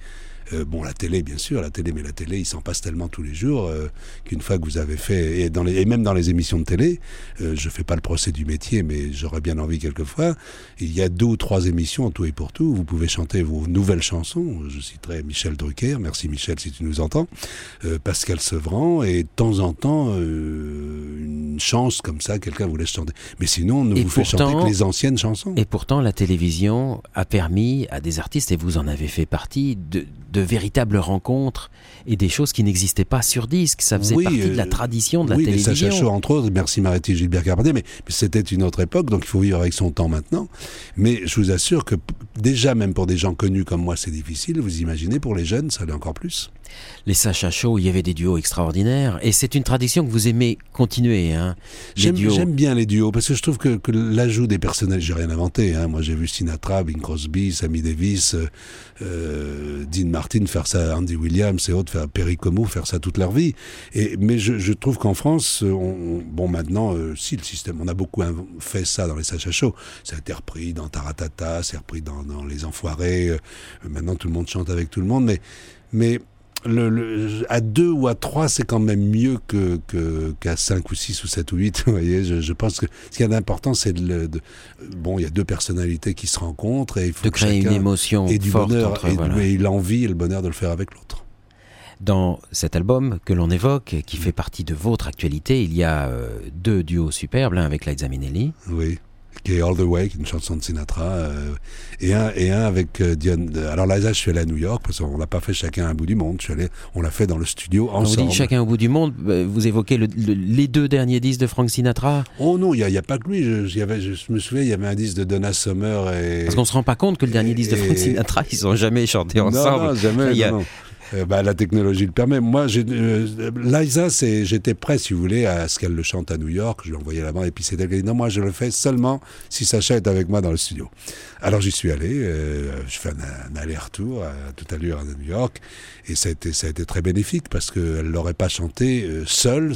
Euh, bon, la télé, bien sûr, la télé, mais la télé, il s'en passe tellement tous les jours euh, qu'une fois que vous avez fait, et, dans les, et même dans les émissions de télé, euh, je fais pas le procès du métier, mais j'aurais bien envie quelquefois. Il y a deux ou trois émissions en tout et pour tout. Vous pouvez chanter vos nouvelles chansons. Je citerai Michel Drucker. Merci Michel si tu nous entends. Euh, Pascal Sevran. Et de temps en temps, euh, une chance comme ça, quelqu'un vous laisse chanter. Mais sinon, on ne Et vous fait chanter pourtant- que les anciennes chansons. Et pourtant, la télévision a permis à des artistes, et vous en avez fait partie, de, de véritables rencontres et des choses qui n'existaient pas sur disque. Ça faisait Oui, partie de la euh, tradition de la oui, télévision. Sacha Show, entre autres, merci et Gilbert Carpentier, mais, mais c'était une autre époque, donc il faut vivre avec son temps maintenant. Mais je vous assure que déjà, même pour des gens connus comme moi, c'est difficile. Vous imaginez, pour les jeunes, ça l'est encore plus. Les Sacha Show, il y avait des duos extraordinaires. Et c'est une tradition que vous aimez continuer. Hein, J'aime bien les duos parce que je trouve que, que l'ajout des personnels, j'ai rien inventé. Hein. Moi, j'ai vu Sinatra, Bing Crosby, Sammy Davis, euh, euh, Dean Martin faire ça, Andy Williams et autres, faire Perry Como faire ça toute leur vie. Et mais je, je trouve qu'en France, on, on- bon maintenant, euh, si le système, on a beaucoup fait ça dans les Sacha Show. Ça a été repris dans Taratata, c'est repris dans, dans Les Enfoirés. euh, maintenant, tout le monde chante avec tout le monde, mais mais le, le- à deux ou à trois, c'est quand même mieux que, qu'à cinq ou six ou sept ou huit. Vous voyez, je, je pense que ce qui est important, c'est de, le- de- bon, il y a deux personnalités qui se rencontrent et il faut de que créer une émotion ait du forte bonheur entre et, voilà. et l'envie et le bonheur de le faire avec l'autre. Dans cet album que l'on évoque, qui fait partie de votre actualité, il y a euh, deux duos superbes, l'un avec Liza Minnelli. Oui. Qui est All the Way, qui est une chanson de Sinatra, euh, et un et un avec euh, Dion. Alors là, je suis allé à New York parce qu'on l'a pas fait chacun à un bout du monde. Je suis allé, on l'a fait dans le studio Quand vous ensemble. dites chacun au bout du monde, euh, vous évoquez le- le- les deux derniers disques de Frank Sinatra, Oh non, il y, a- pas que lui. Je, y avait, je me souviens, il y avait un disque de Donna Summer et. parce qu'on se rend pas compte que le dernier disque de Frank Sinatra, ils ont jamais chanté ensemble. Non, non, jamais. Il y a- non, non. Bah, la technologie le permet. Moi, euh, Liza, j'étais prêt, si vous voulez, à ce qu'elle le chante à New York. Je lui ai envoyé là-bas, et puis c'est elle qui a dit non, moi, je le fais seulement si Sacha est avec moi dans le studio. Alors, j'y suis allé. euh, je fais un, un aller-retour à toute allure à New York, et ça a été, ça a été très bénéfique parce qu'elle l'aurait pas chanté euh, seule.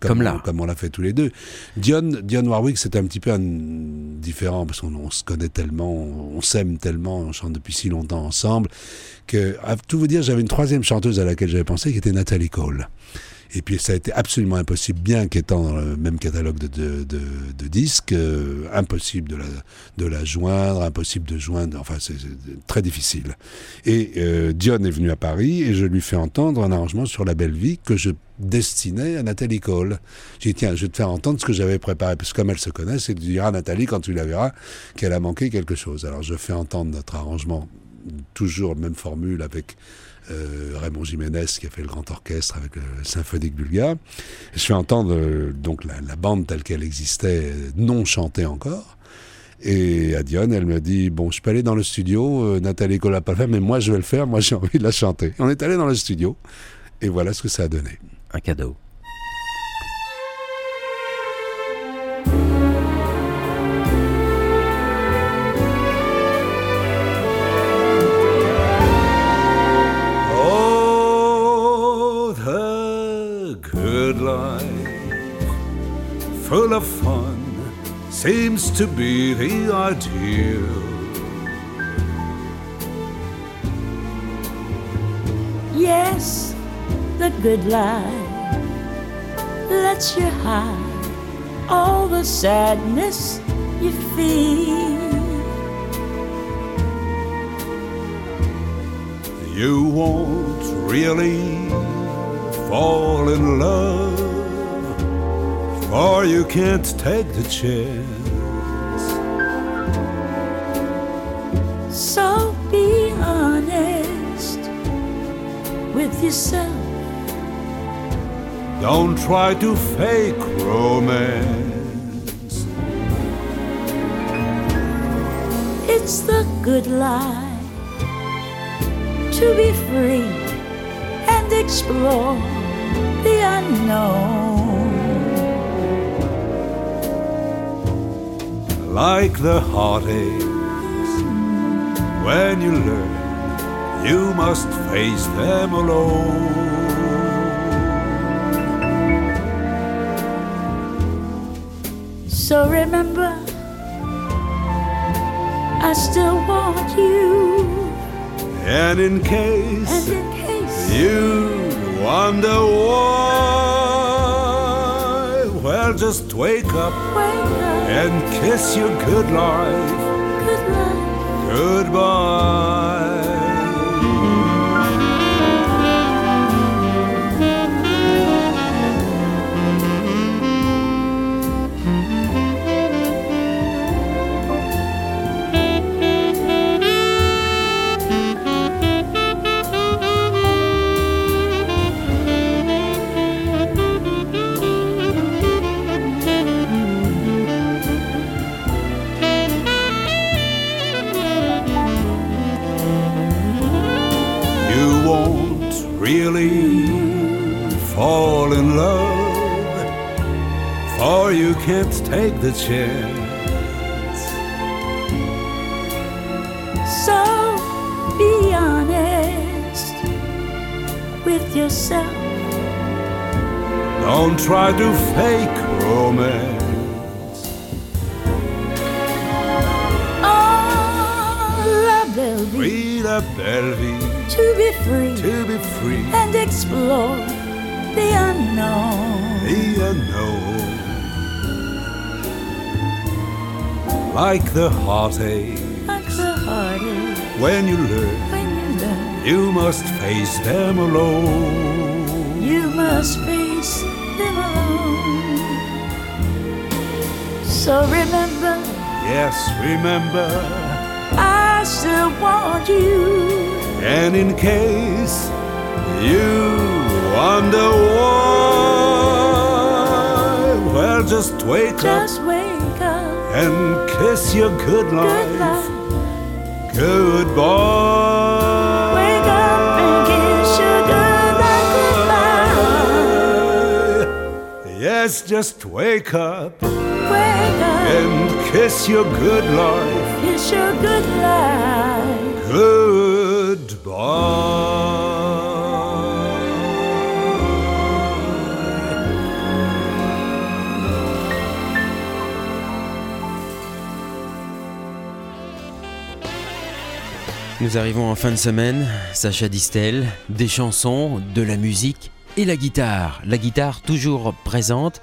Comme là. Comme on l'a fait tous les deux. Dion, Dion Warwick, c'est un petit peu un- différent parce qu'on on se connaît tellement, on s'aime tellement, on chante depuis si longtemps ensemble que, à tout vous dire, j'avais une troisième chanteuse à laquelle j'avais pensé qui était Nathalie Cole. Et puis ça a été absolument impossible, bien qu'étant dans le même catalogue de, disques, euh, impossible de la, la joindre, impossible de joindre, enfin c'est très difficile. Et euh, Dion est venu à Paris et je lui fais entendre un arrangement sur La Belle Vie que je destinais à Nathalie Cole. J'ai dit tiens, je vais te faire entendre ce que j'avais préparé, parce que comme elle se connaît, c'est que tu diras à Nathalie quand tu la verras qu'elle a manqué quelque chose. Alors je fais entendre notre arrangement, toujours même formule avec euh, Raymond Jiménez qui a fait le grand orchestre avec le symphonique bulgare. Je fais entendre euh, donc la, bande telle qu'elle existait, euh, non chantée encore. Et à Dionne, elle me dit Bon, je peux aller dans le studio, euh, Nathalie Cole l'a pas fait, mais moi je vais le faire, moi j'ai envie de la chanter. On est allé dans le studio, et voilà ce que ça a donné. Un cadeau. Full of fun, seems to be the ideal. Yes, the good life lets you hide all the sadness you feel. You won't really fall in love, for you can't take the chance. So be honest with yourself. Don't try to fake romance. It's the good life to be free and explore the unknown. Like the heartaches, when you learn, you must face them alone. So remember, I still want you. And in And case in case you wonder why, just wake up wake up, and kiss your good life good life. goodbye. The chance. So be honest with yourself. Don't try to fake romance. Oh, la belle vie, belle vie to be free to be free, and explore the unknown. the unknown. Like the heartache, Like the heartache when you learn, when you learn, you must face them alone. you must face them alone. So remember, Yes, remember, I still want you. and in case you wonder why, well, just wake up Just up, and kiss your good good life life. goodbye. Wake up and kiss your good life goodbye. Yes, just wake up Wake up, and kiss your good life kiss your good life. goodbye. Nous arrivons en fin de semaine, Sacha Distel, des chansons, de la musique et la guitare. La guitare toujours présente.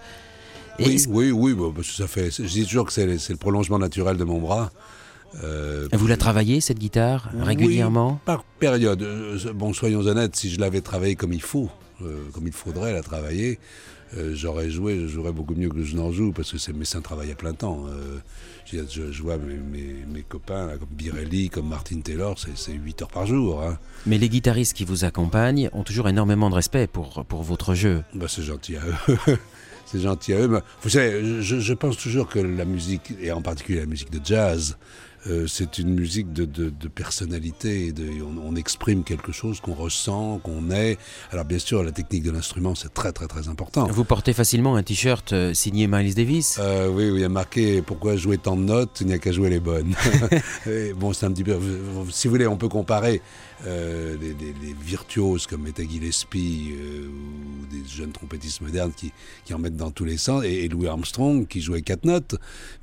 Et oui, oui, oui, bah, ça fait. Je dis toujours que c'est le prolongement naturel de mon bras. Euh, vous la travaillez cette guitare régulièrement oui, Par période. Euh, bon, soyons honnêtes, si je l'avais travaillée comme il faut, euh, comme il faudrait la travailler, j'aurais joué, je jouerais beaucoup mieux que je n'en joue parce que c'est mais c'est un travail à plein temps. Je, je, vois mes, copains comme Birelli, comme Martin Taylor, c'est 8 heures par jour. Hein. Mais les guitaristes qui vous accompagnent ont toujours énormément de respect pour, pour votre jeu. Bah, c'est gentil à eux. c'est gentil à eux. Vous savez, je, je, pense toujours que la musique, et en particulier la musique de jazz, euh, c'est une musique de, personnalité. on, exprime quelque chose qu'on ressent, qu'on est. Alors bien sûr, la technique de l'instrument, c'est très très très important. Vous portez facilement un t-shirt euh, signé Miles Davis? Euh, Oui, il y a marqué pourquoi jouer tant de notes, il n'y a qu'à jouer les bonnes. bon, c'est un petit peu. Si vous voulez, on peut comparer les, virtuoses comme Metta Gillespie ou des jeunes trompettistes modernes qui, en mettent dans tous les sens, et, Louis Armstrong qui jouait quatre notes,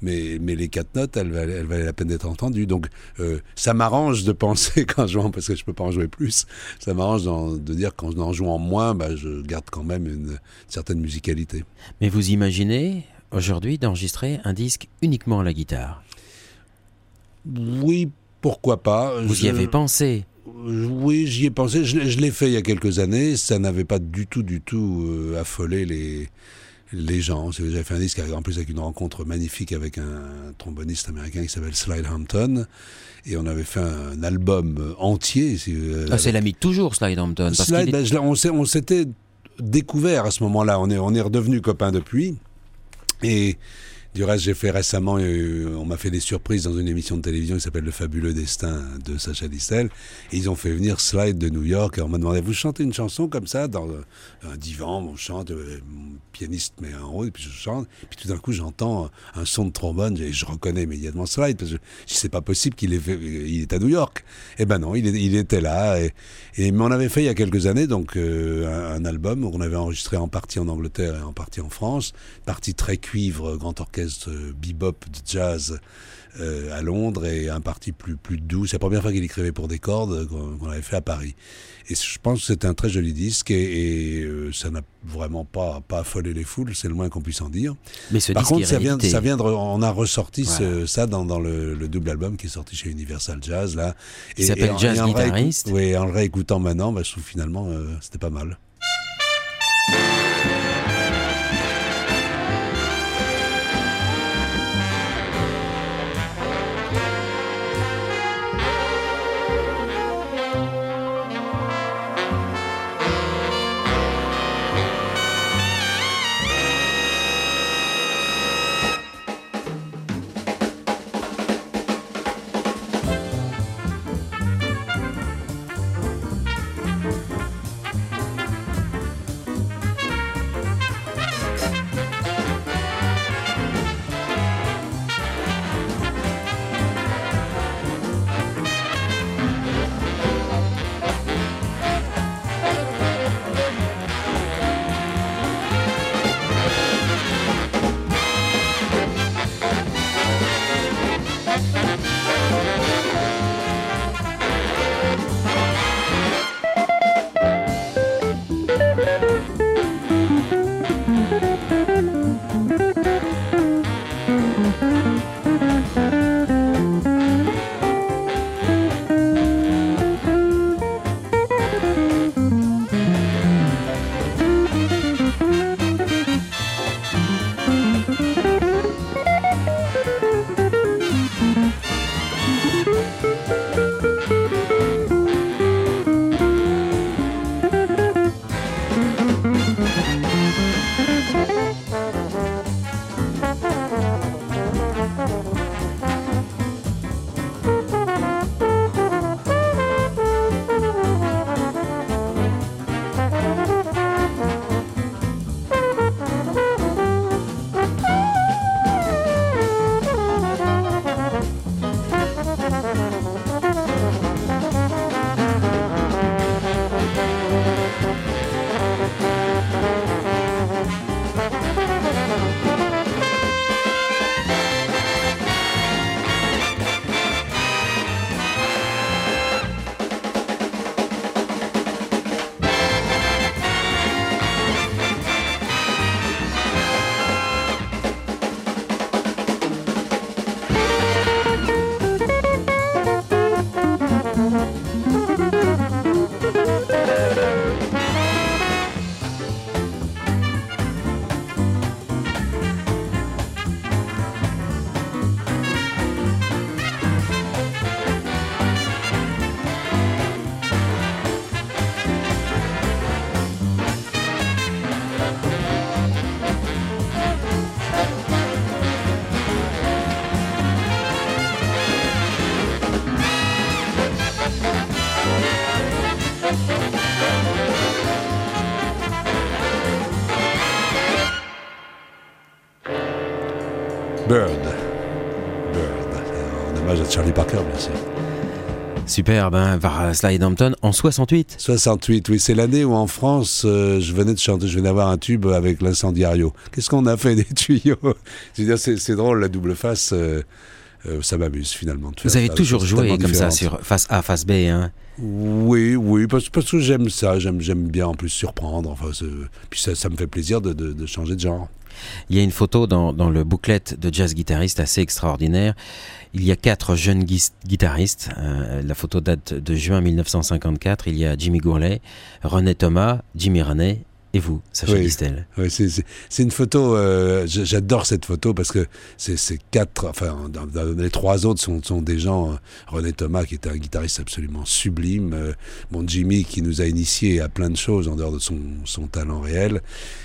mais, mais les quatre notes, elles, elles valaient la peine d'être entendues. Donc euh, ça m'arrange de penser quand je joue, parce que je peux pas en jouer plus, ça m'arrange de dire quand en joue en moins, bah, je garde quand même une certaine musicalité. Mais vous imaginez aujourd'hui d'enregistrer un disque uniquement à la guitare? Oui, pourquoi pas. Vous y avez pensé? Oui, j'y ai pensé. Je, l'ai fait il y a quelques années. Ça n'avait pas du tout, du tout euh, affolé les, les gens. J'avais fait un disque en plus avec une rencontre magnifique avec un tromboniste américain qui s'appelle Slide Hampton. Et on avait fait un album entier. Euh, ah, c'est l'ami toujours, Slide Hampton. Slide, ben, on s'était découvert à ce moment-là. On est, on est redevenu copains depuis. Et du reste, j'ai fait récemment, euh, on m'a fait des surprises dans une émission de télévision qui s'appelle Le fabuleux destin de Sacha Distel. Ils ont fait venir Slide de New York et on m'a demandé, vous chantez une chanson comme ça dans un divan, on chante, euh, mon pianiste met haut et puis je chante. Puis tout d'un coup, j'entends un son de trombone et je reconnais immédiatement Slide parce que c'est pas possible qu'il est, à New York. Eh ben non, il, était là. Et, et mais on avait fait il y a quelques années donc euh, un, un, album on avait enregistré en partie en Angleterre et en partie en France, partie très cuivre, grand orchestre euh, bebop de jazz euh, à Londres et un parti plus, plus doux. C'est la première fois qu'il écrivait pour des cordes qu'on avait fait à Paris. Et je pense que c'était un très joli disque et, euh, ça n'a vraiment pas, pas affolé les foules, c'est le moins qu'on puisse en dire. Mais ce Par contre, ça vient, ça vient de, on a ressorti ça dans, dans le, double album qui est sorti chez Universal Jazz. Là. Il s'appelle Jazz Guitariste. Oui, en le réécoutant maintenant, bah, je trouve finalement c'était pas mal. Música Superbe, hein, par Slide Hampton en 68. 68, oui, c'est l'année où en France, euh, je venais de chanter, je venais d'avoir un tube avec l'incendiario. Qu'est-ce qu'on a fait des tuyaux? C'est, drôle, la double face, euh, euh, ça m'amuse finalement. Vous avez toujours joué comme ça sur face A, face B. Hein. Oui, oui, parce, parce que j'aime ça, j'aime, j'aime bien en plus surprendre, enfin, puis ça, ça me fait plaisir de, de- de changer de genre. Il y a une photo dans, dans le booklet de jazz guitariste assez extraordinaire. Il y a quatre jeunes guitaristes. Euh, la photo date de juin 1954. Il y a Jimmy Gourlay, René Thomas, Jimmy René et vous, Sacha Oui. Distel. Ouais, c'est, une photo, euh, j'adore cette photo parce que c'est, quatre, enfin, dans- dans- les trois autres sont, sont des gens, euh, René Thomas qui était un guitariste absolument sublime, euh, bon Jimmy qui nous a initiés à plein de choses en dehors de son, son talent réel,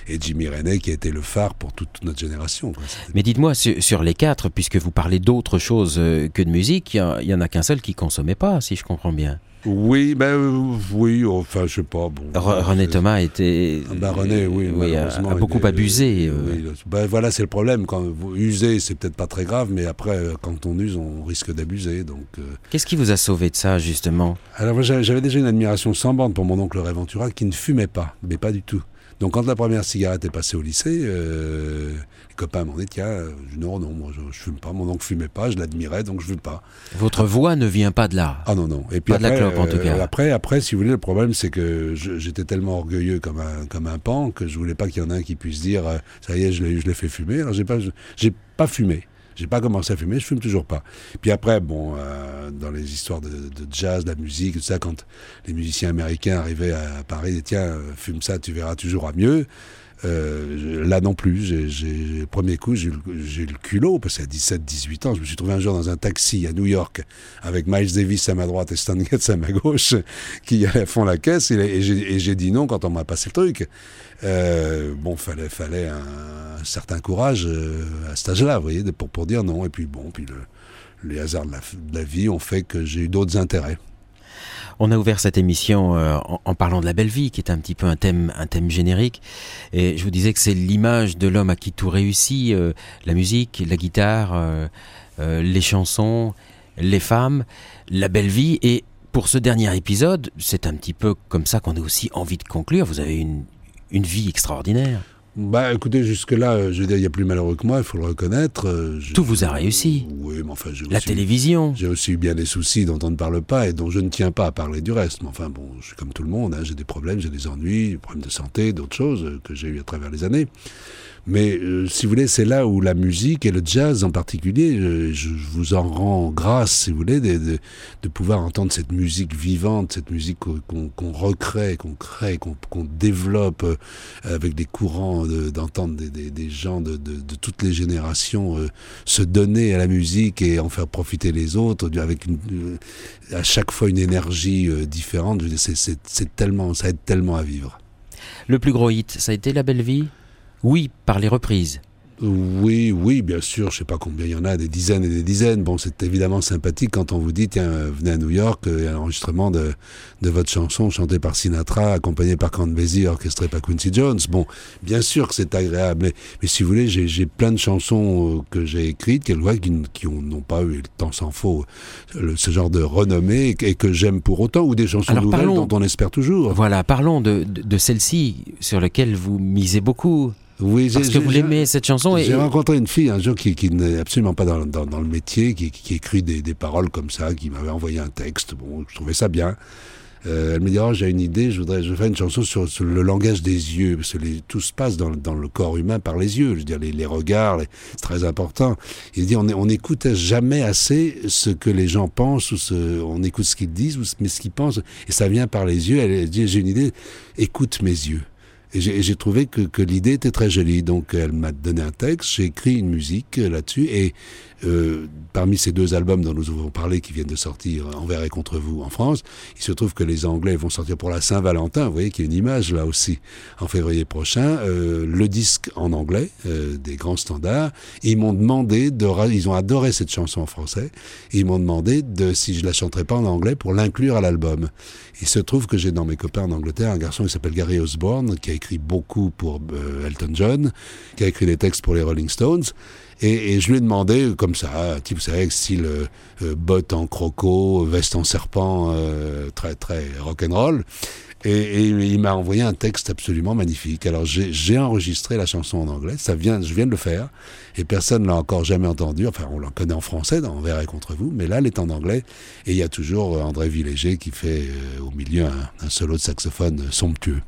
et Jimmy René qui a été le phare pour toute notre génération. quoi. Mais dites-moi, sur, sur les quatre, puisque vous parlez d'autre chose euh, que de musique, il y a- il y, en a qu'un seul qui consommait pas, si je comprends bien. Oui, ben euh, oui, enfin je sais pas. Bon, Re- René Thomas était... Ah bah, René, oui, a, malheureusement, a beaucoup il abusé. euh. oui, ben, voilà, c'est le problème. Quand vous usez, c'est peut-être pas très grave, mais après, euh, quand on use, on risque d'abuser. Donc, Qu'est-ce qui vous a sauvé de ça, justement? Alors moi, j'avais j'avais déjà une admiration sans bande pour mon oncle Ray Ventura, qui ne fumait pas, mais pas du tout. Donc, quand la première cigarette est passée au lycée, euh, les copains m'ont dit tiens, euh, non, non, moi, je, je fume pas. Mon oncle fumait pas, je l'admirais, donc je fume pas. Votre voix ne vient pas de là. Ah non, non. Et puis Pas de la après, clope, en tout cas. Après, après, si vous voulez, le problème, c'est que j'étais tellement orgueilleux comme un, comme un pan que je voulais pas qu'il y en ait un qui puisse dire euh, ça y est, je l'ai je l'ai fait fumer. Alors, j'ai pas, j'ai pas fumé. J'ai pas commencé à fumer, je fume toujours pas. Puis après, bon, euh, dans les histoires de, de jazz, de la musique, tout ça, quand les musiciens américains arrivaient à Paris, disaient, tiens, euh, fume ça, tu verras, tu joueras mieux. Euh, là non plus, j'ai, le premier coup, j'ai eu, le- culot, parce qu'à 17-18 ans, je me suis trouvé un jour dans un taxi à New York, avec Miles Davis à ma droite et Stan Getz à ma gauche, qui allait à fond la caisse, et, et et j'ai dit non quand on m'a passé le truc. Euh, bon, fallait, fallait un, certain courage euh, à cet âge-là, vous voyez, pour, pour dire non. Et puis bon, puis le, les hasards de la, vie ont fait que j'ai eu d'autres intérêts. On a ouvert cette émission euh, en, parlant de la belle vie, qui est un petit peu un thème, un thème générique. Et je vous disais que c'est l'image de l'homme à qui tout réussit la musique, la guitare, les chansons, les femmes, la belle vie. Et pour ce dernier épisode, c'est un petit peu comme ça qu'on a aussi envie de conclure. Vous avez une, une vie extraordinaire. Bah écoutez, jusque-là, euh, je veux dire, il y a plus malheureux que moi, il faut le reconnaître. euh, je- Tout vous a réussi. Oui, mais enfin, j'ai La aussi- télévision. J'ai aussi eu bien des soucis dont on ne parle pas et dont je ne tiens pas à parler du reste. Mais enfin, bon, je suis comme tout le monde, hein, j'ai des problèmes, j'ai des ennuis, des problèmes de santé, d'autres choses euh, que j'ai eu à travers les années. Mais euh, si vous voulez, c'est là où la musique et le jazz en particulier, euh, je, vous en rends grâce, si vous voulez, de, de, pouvoir entendre cette musique vivante, cette musique qu'on qu'on recrée, qu'on crée, qu'on qu'on développe euh, avec des courants, de- d'entendre des, des, gens de, toutes les générations se donner à la musique et en faire profiter les autres, avec à chaque fois une énergie différente. C'est tellement, ça aide tellement à vivre. Le plus gros hit, ça a été La Belle Vie? Oui, par les reprises. Oui, oui, bien sûr, je sais pas combien il y en a, des dizaines et des dizaines. Bon, c'est évidemment sympathique quand on vous dit, tiens, venez à New York, euh, il y a un enregistrement de, de votre chanson chantée par Sinatra, accompagnée par Count Basie, orchestrée par Quincy Jones. Bon, bien sûr que c'est agréable, mais, mais si vous voulez, j'ai plein de chansons euh, que j'ai écrites, quelquefois, qui, qui ont- n'ont pas eu, le temps s'en faut, le- ce genre de renommée, et, et que j'aime pour autant, ou des chansons Alors, nouvelles parlons- dont on espère toujours. Voilà, parlons de, de, de celle-ci, sur laquelle vous misez beaucoup. Oui, Parce que vous l'aimez, cette chanson. Et, J'ai rencontré une fille un jour qui, qui n'est absolument pas dans, dans, dans le métier, qui, qui écrit des, des paroles comme ça, qui m'avait envoyé un texte. Bon, je trouvais ça bien. Euh, elle me dit oh, j'ai une idée, je voudrais je vais faire une chanson sur, sur le langage des yeux, parce que les- tout se passe dans, dans le corps humain par les yeux. Je veux dire les, les regards, c'est très important. Il dit on on n'écoute jamais assez ce que les gens pensent ou ce, on écoute ce qu'ils disent, ou ce- mais ce qu'ils pensent, et ça vient par les yeux. Elle, elle dit j'ai une idée, écoute mes yeux. Et j'ai trouvé que, l'idée était très jolie. Donc elle m'a donné un texte, j'ai écrit une musique là-dessus. Et euh, parmi ces deux albums dont nous avons parlé, qui viennent de sortir Envers et contre vous en France, il se trouve que les Anglais vont sortir pour la Saint-Valentin. Vous voyez qu'il y a une image là aussi en février prochain. euh, le disque en anglais, euh, des grands standards. Ils m'ont demandé de, ils ont adoré cette chanson en français. Et ils m'ont demandé de si je la chanterais pas en anglais pour l'inclure à l'album. Il se trouve que j'ai dans mes copains en Angleterre un garçon qui s'appelle Gary Osborne qui a écrit écrit beaucoup pour euh, Elton John, qui a écrit des textes pour les Rolling Stones. Et, et je lui ai demandé, comme ça, type, vous savez, style euh, euh, bottes en croco, veste en serpent, euh, très très rock'n'roll. Et, et il m'a envoyé un texte absolument magnifique. Alors j'ai enregistré la chanson en anglais, ça vient, je viens de le faire, et personne l'a encore jamais entendu. Enfin, on la connaît en français dans Envers et contre vous, mais là, elle est en anglais. Et il y a toujours euh, André Villéger qui fait euh, au milieu un, un solo de saxophone euh, somptueux.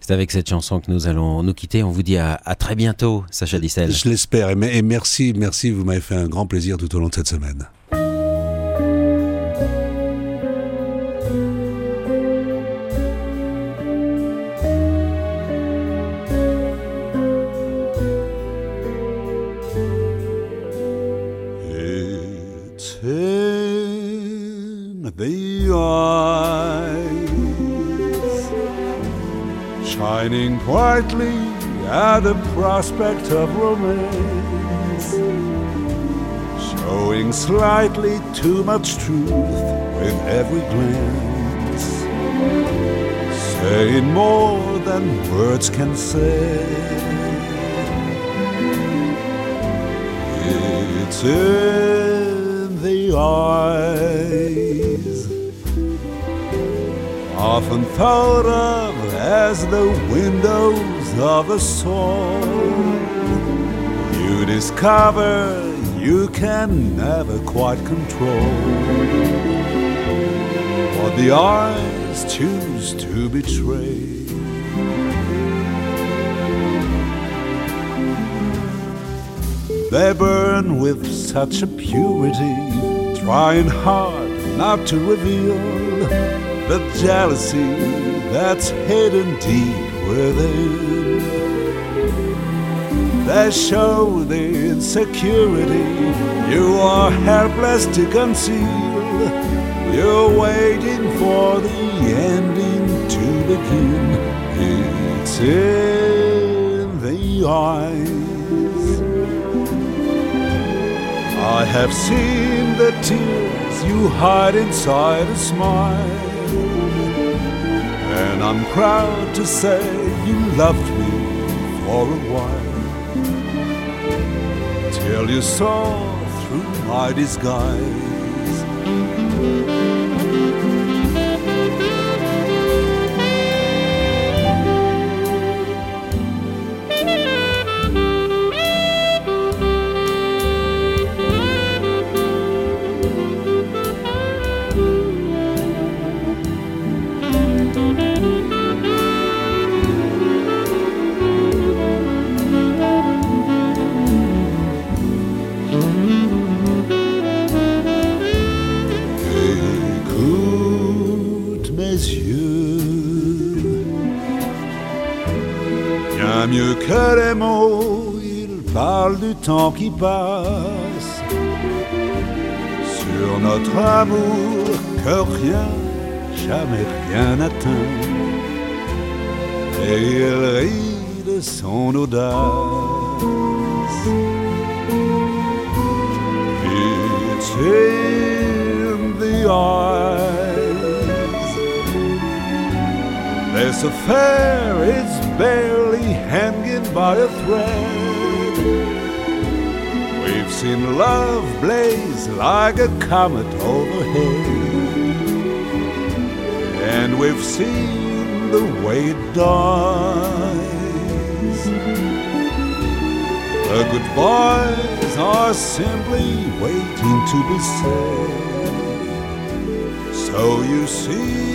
C'est avec cette chanson que nous allons nous quitter. On vous dit à, à très bientôt, Sacha Distel. Je l'espère. Et merci, merci, vous m'avez fait un grand plaisir tout au long de cette semaine. Eyes, shining brightly at the prospect of romance, showing slightly too much truth with every glance, saying more than words can say. It's in the eyes, often thought of as the windows of a soul. You discover you can never quite control what the eyes choose to betray. They burn with such a purity, trying hard not to reveal the jealousy that's hidden deep within. They show the insecurity you are helpless to conceal. You're waiting for the ending to begin. It's in the eyes. I have seen the tears you hide inside a smile. And I'm proud to say you loved me for a while. Till you saw through my disguise. Qui passe, sur notre amour que rien, jamais rien n'atteint, et il rit de son audace. It's in the eyes. This affair is barely hanging by a thread. Seen love blaze like a comet overhead. And we've seen the way it dies. The goodbyes are simply waiting to be said. So you see,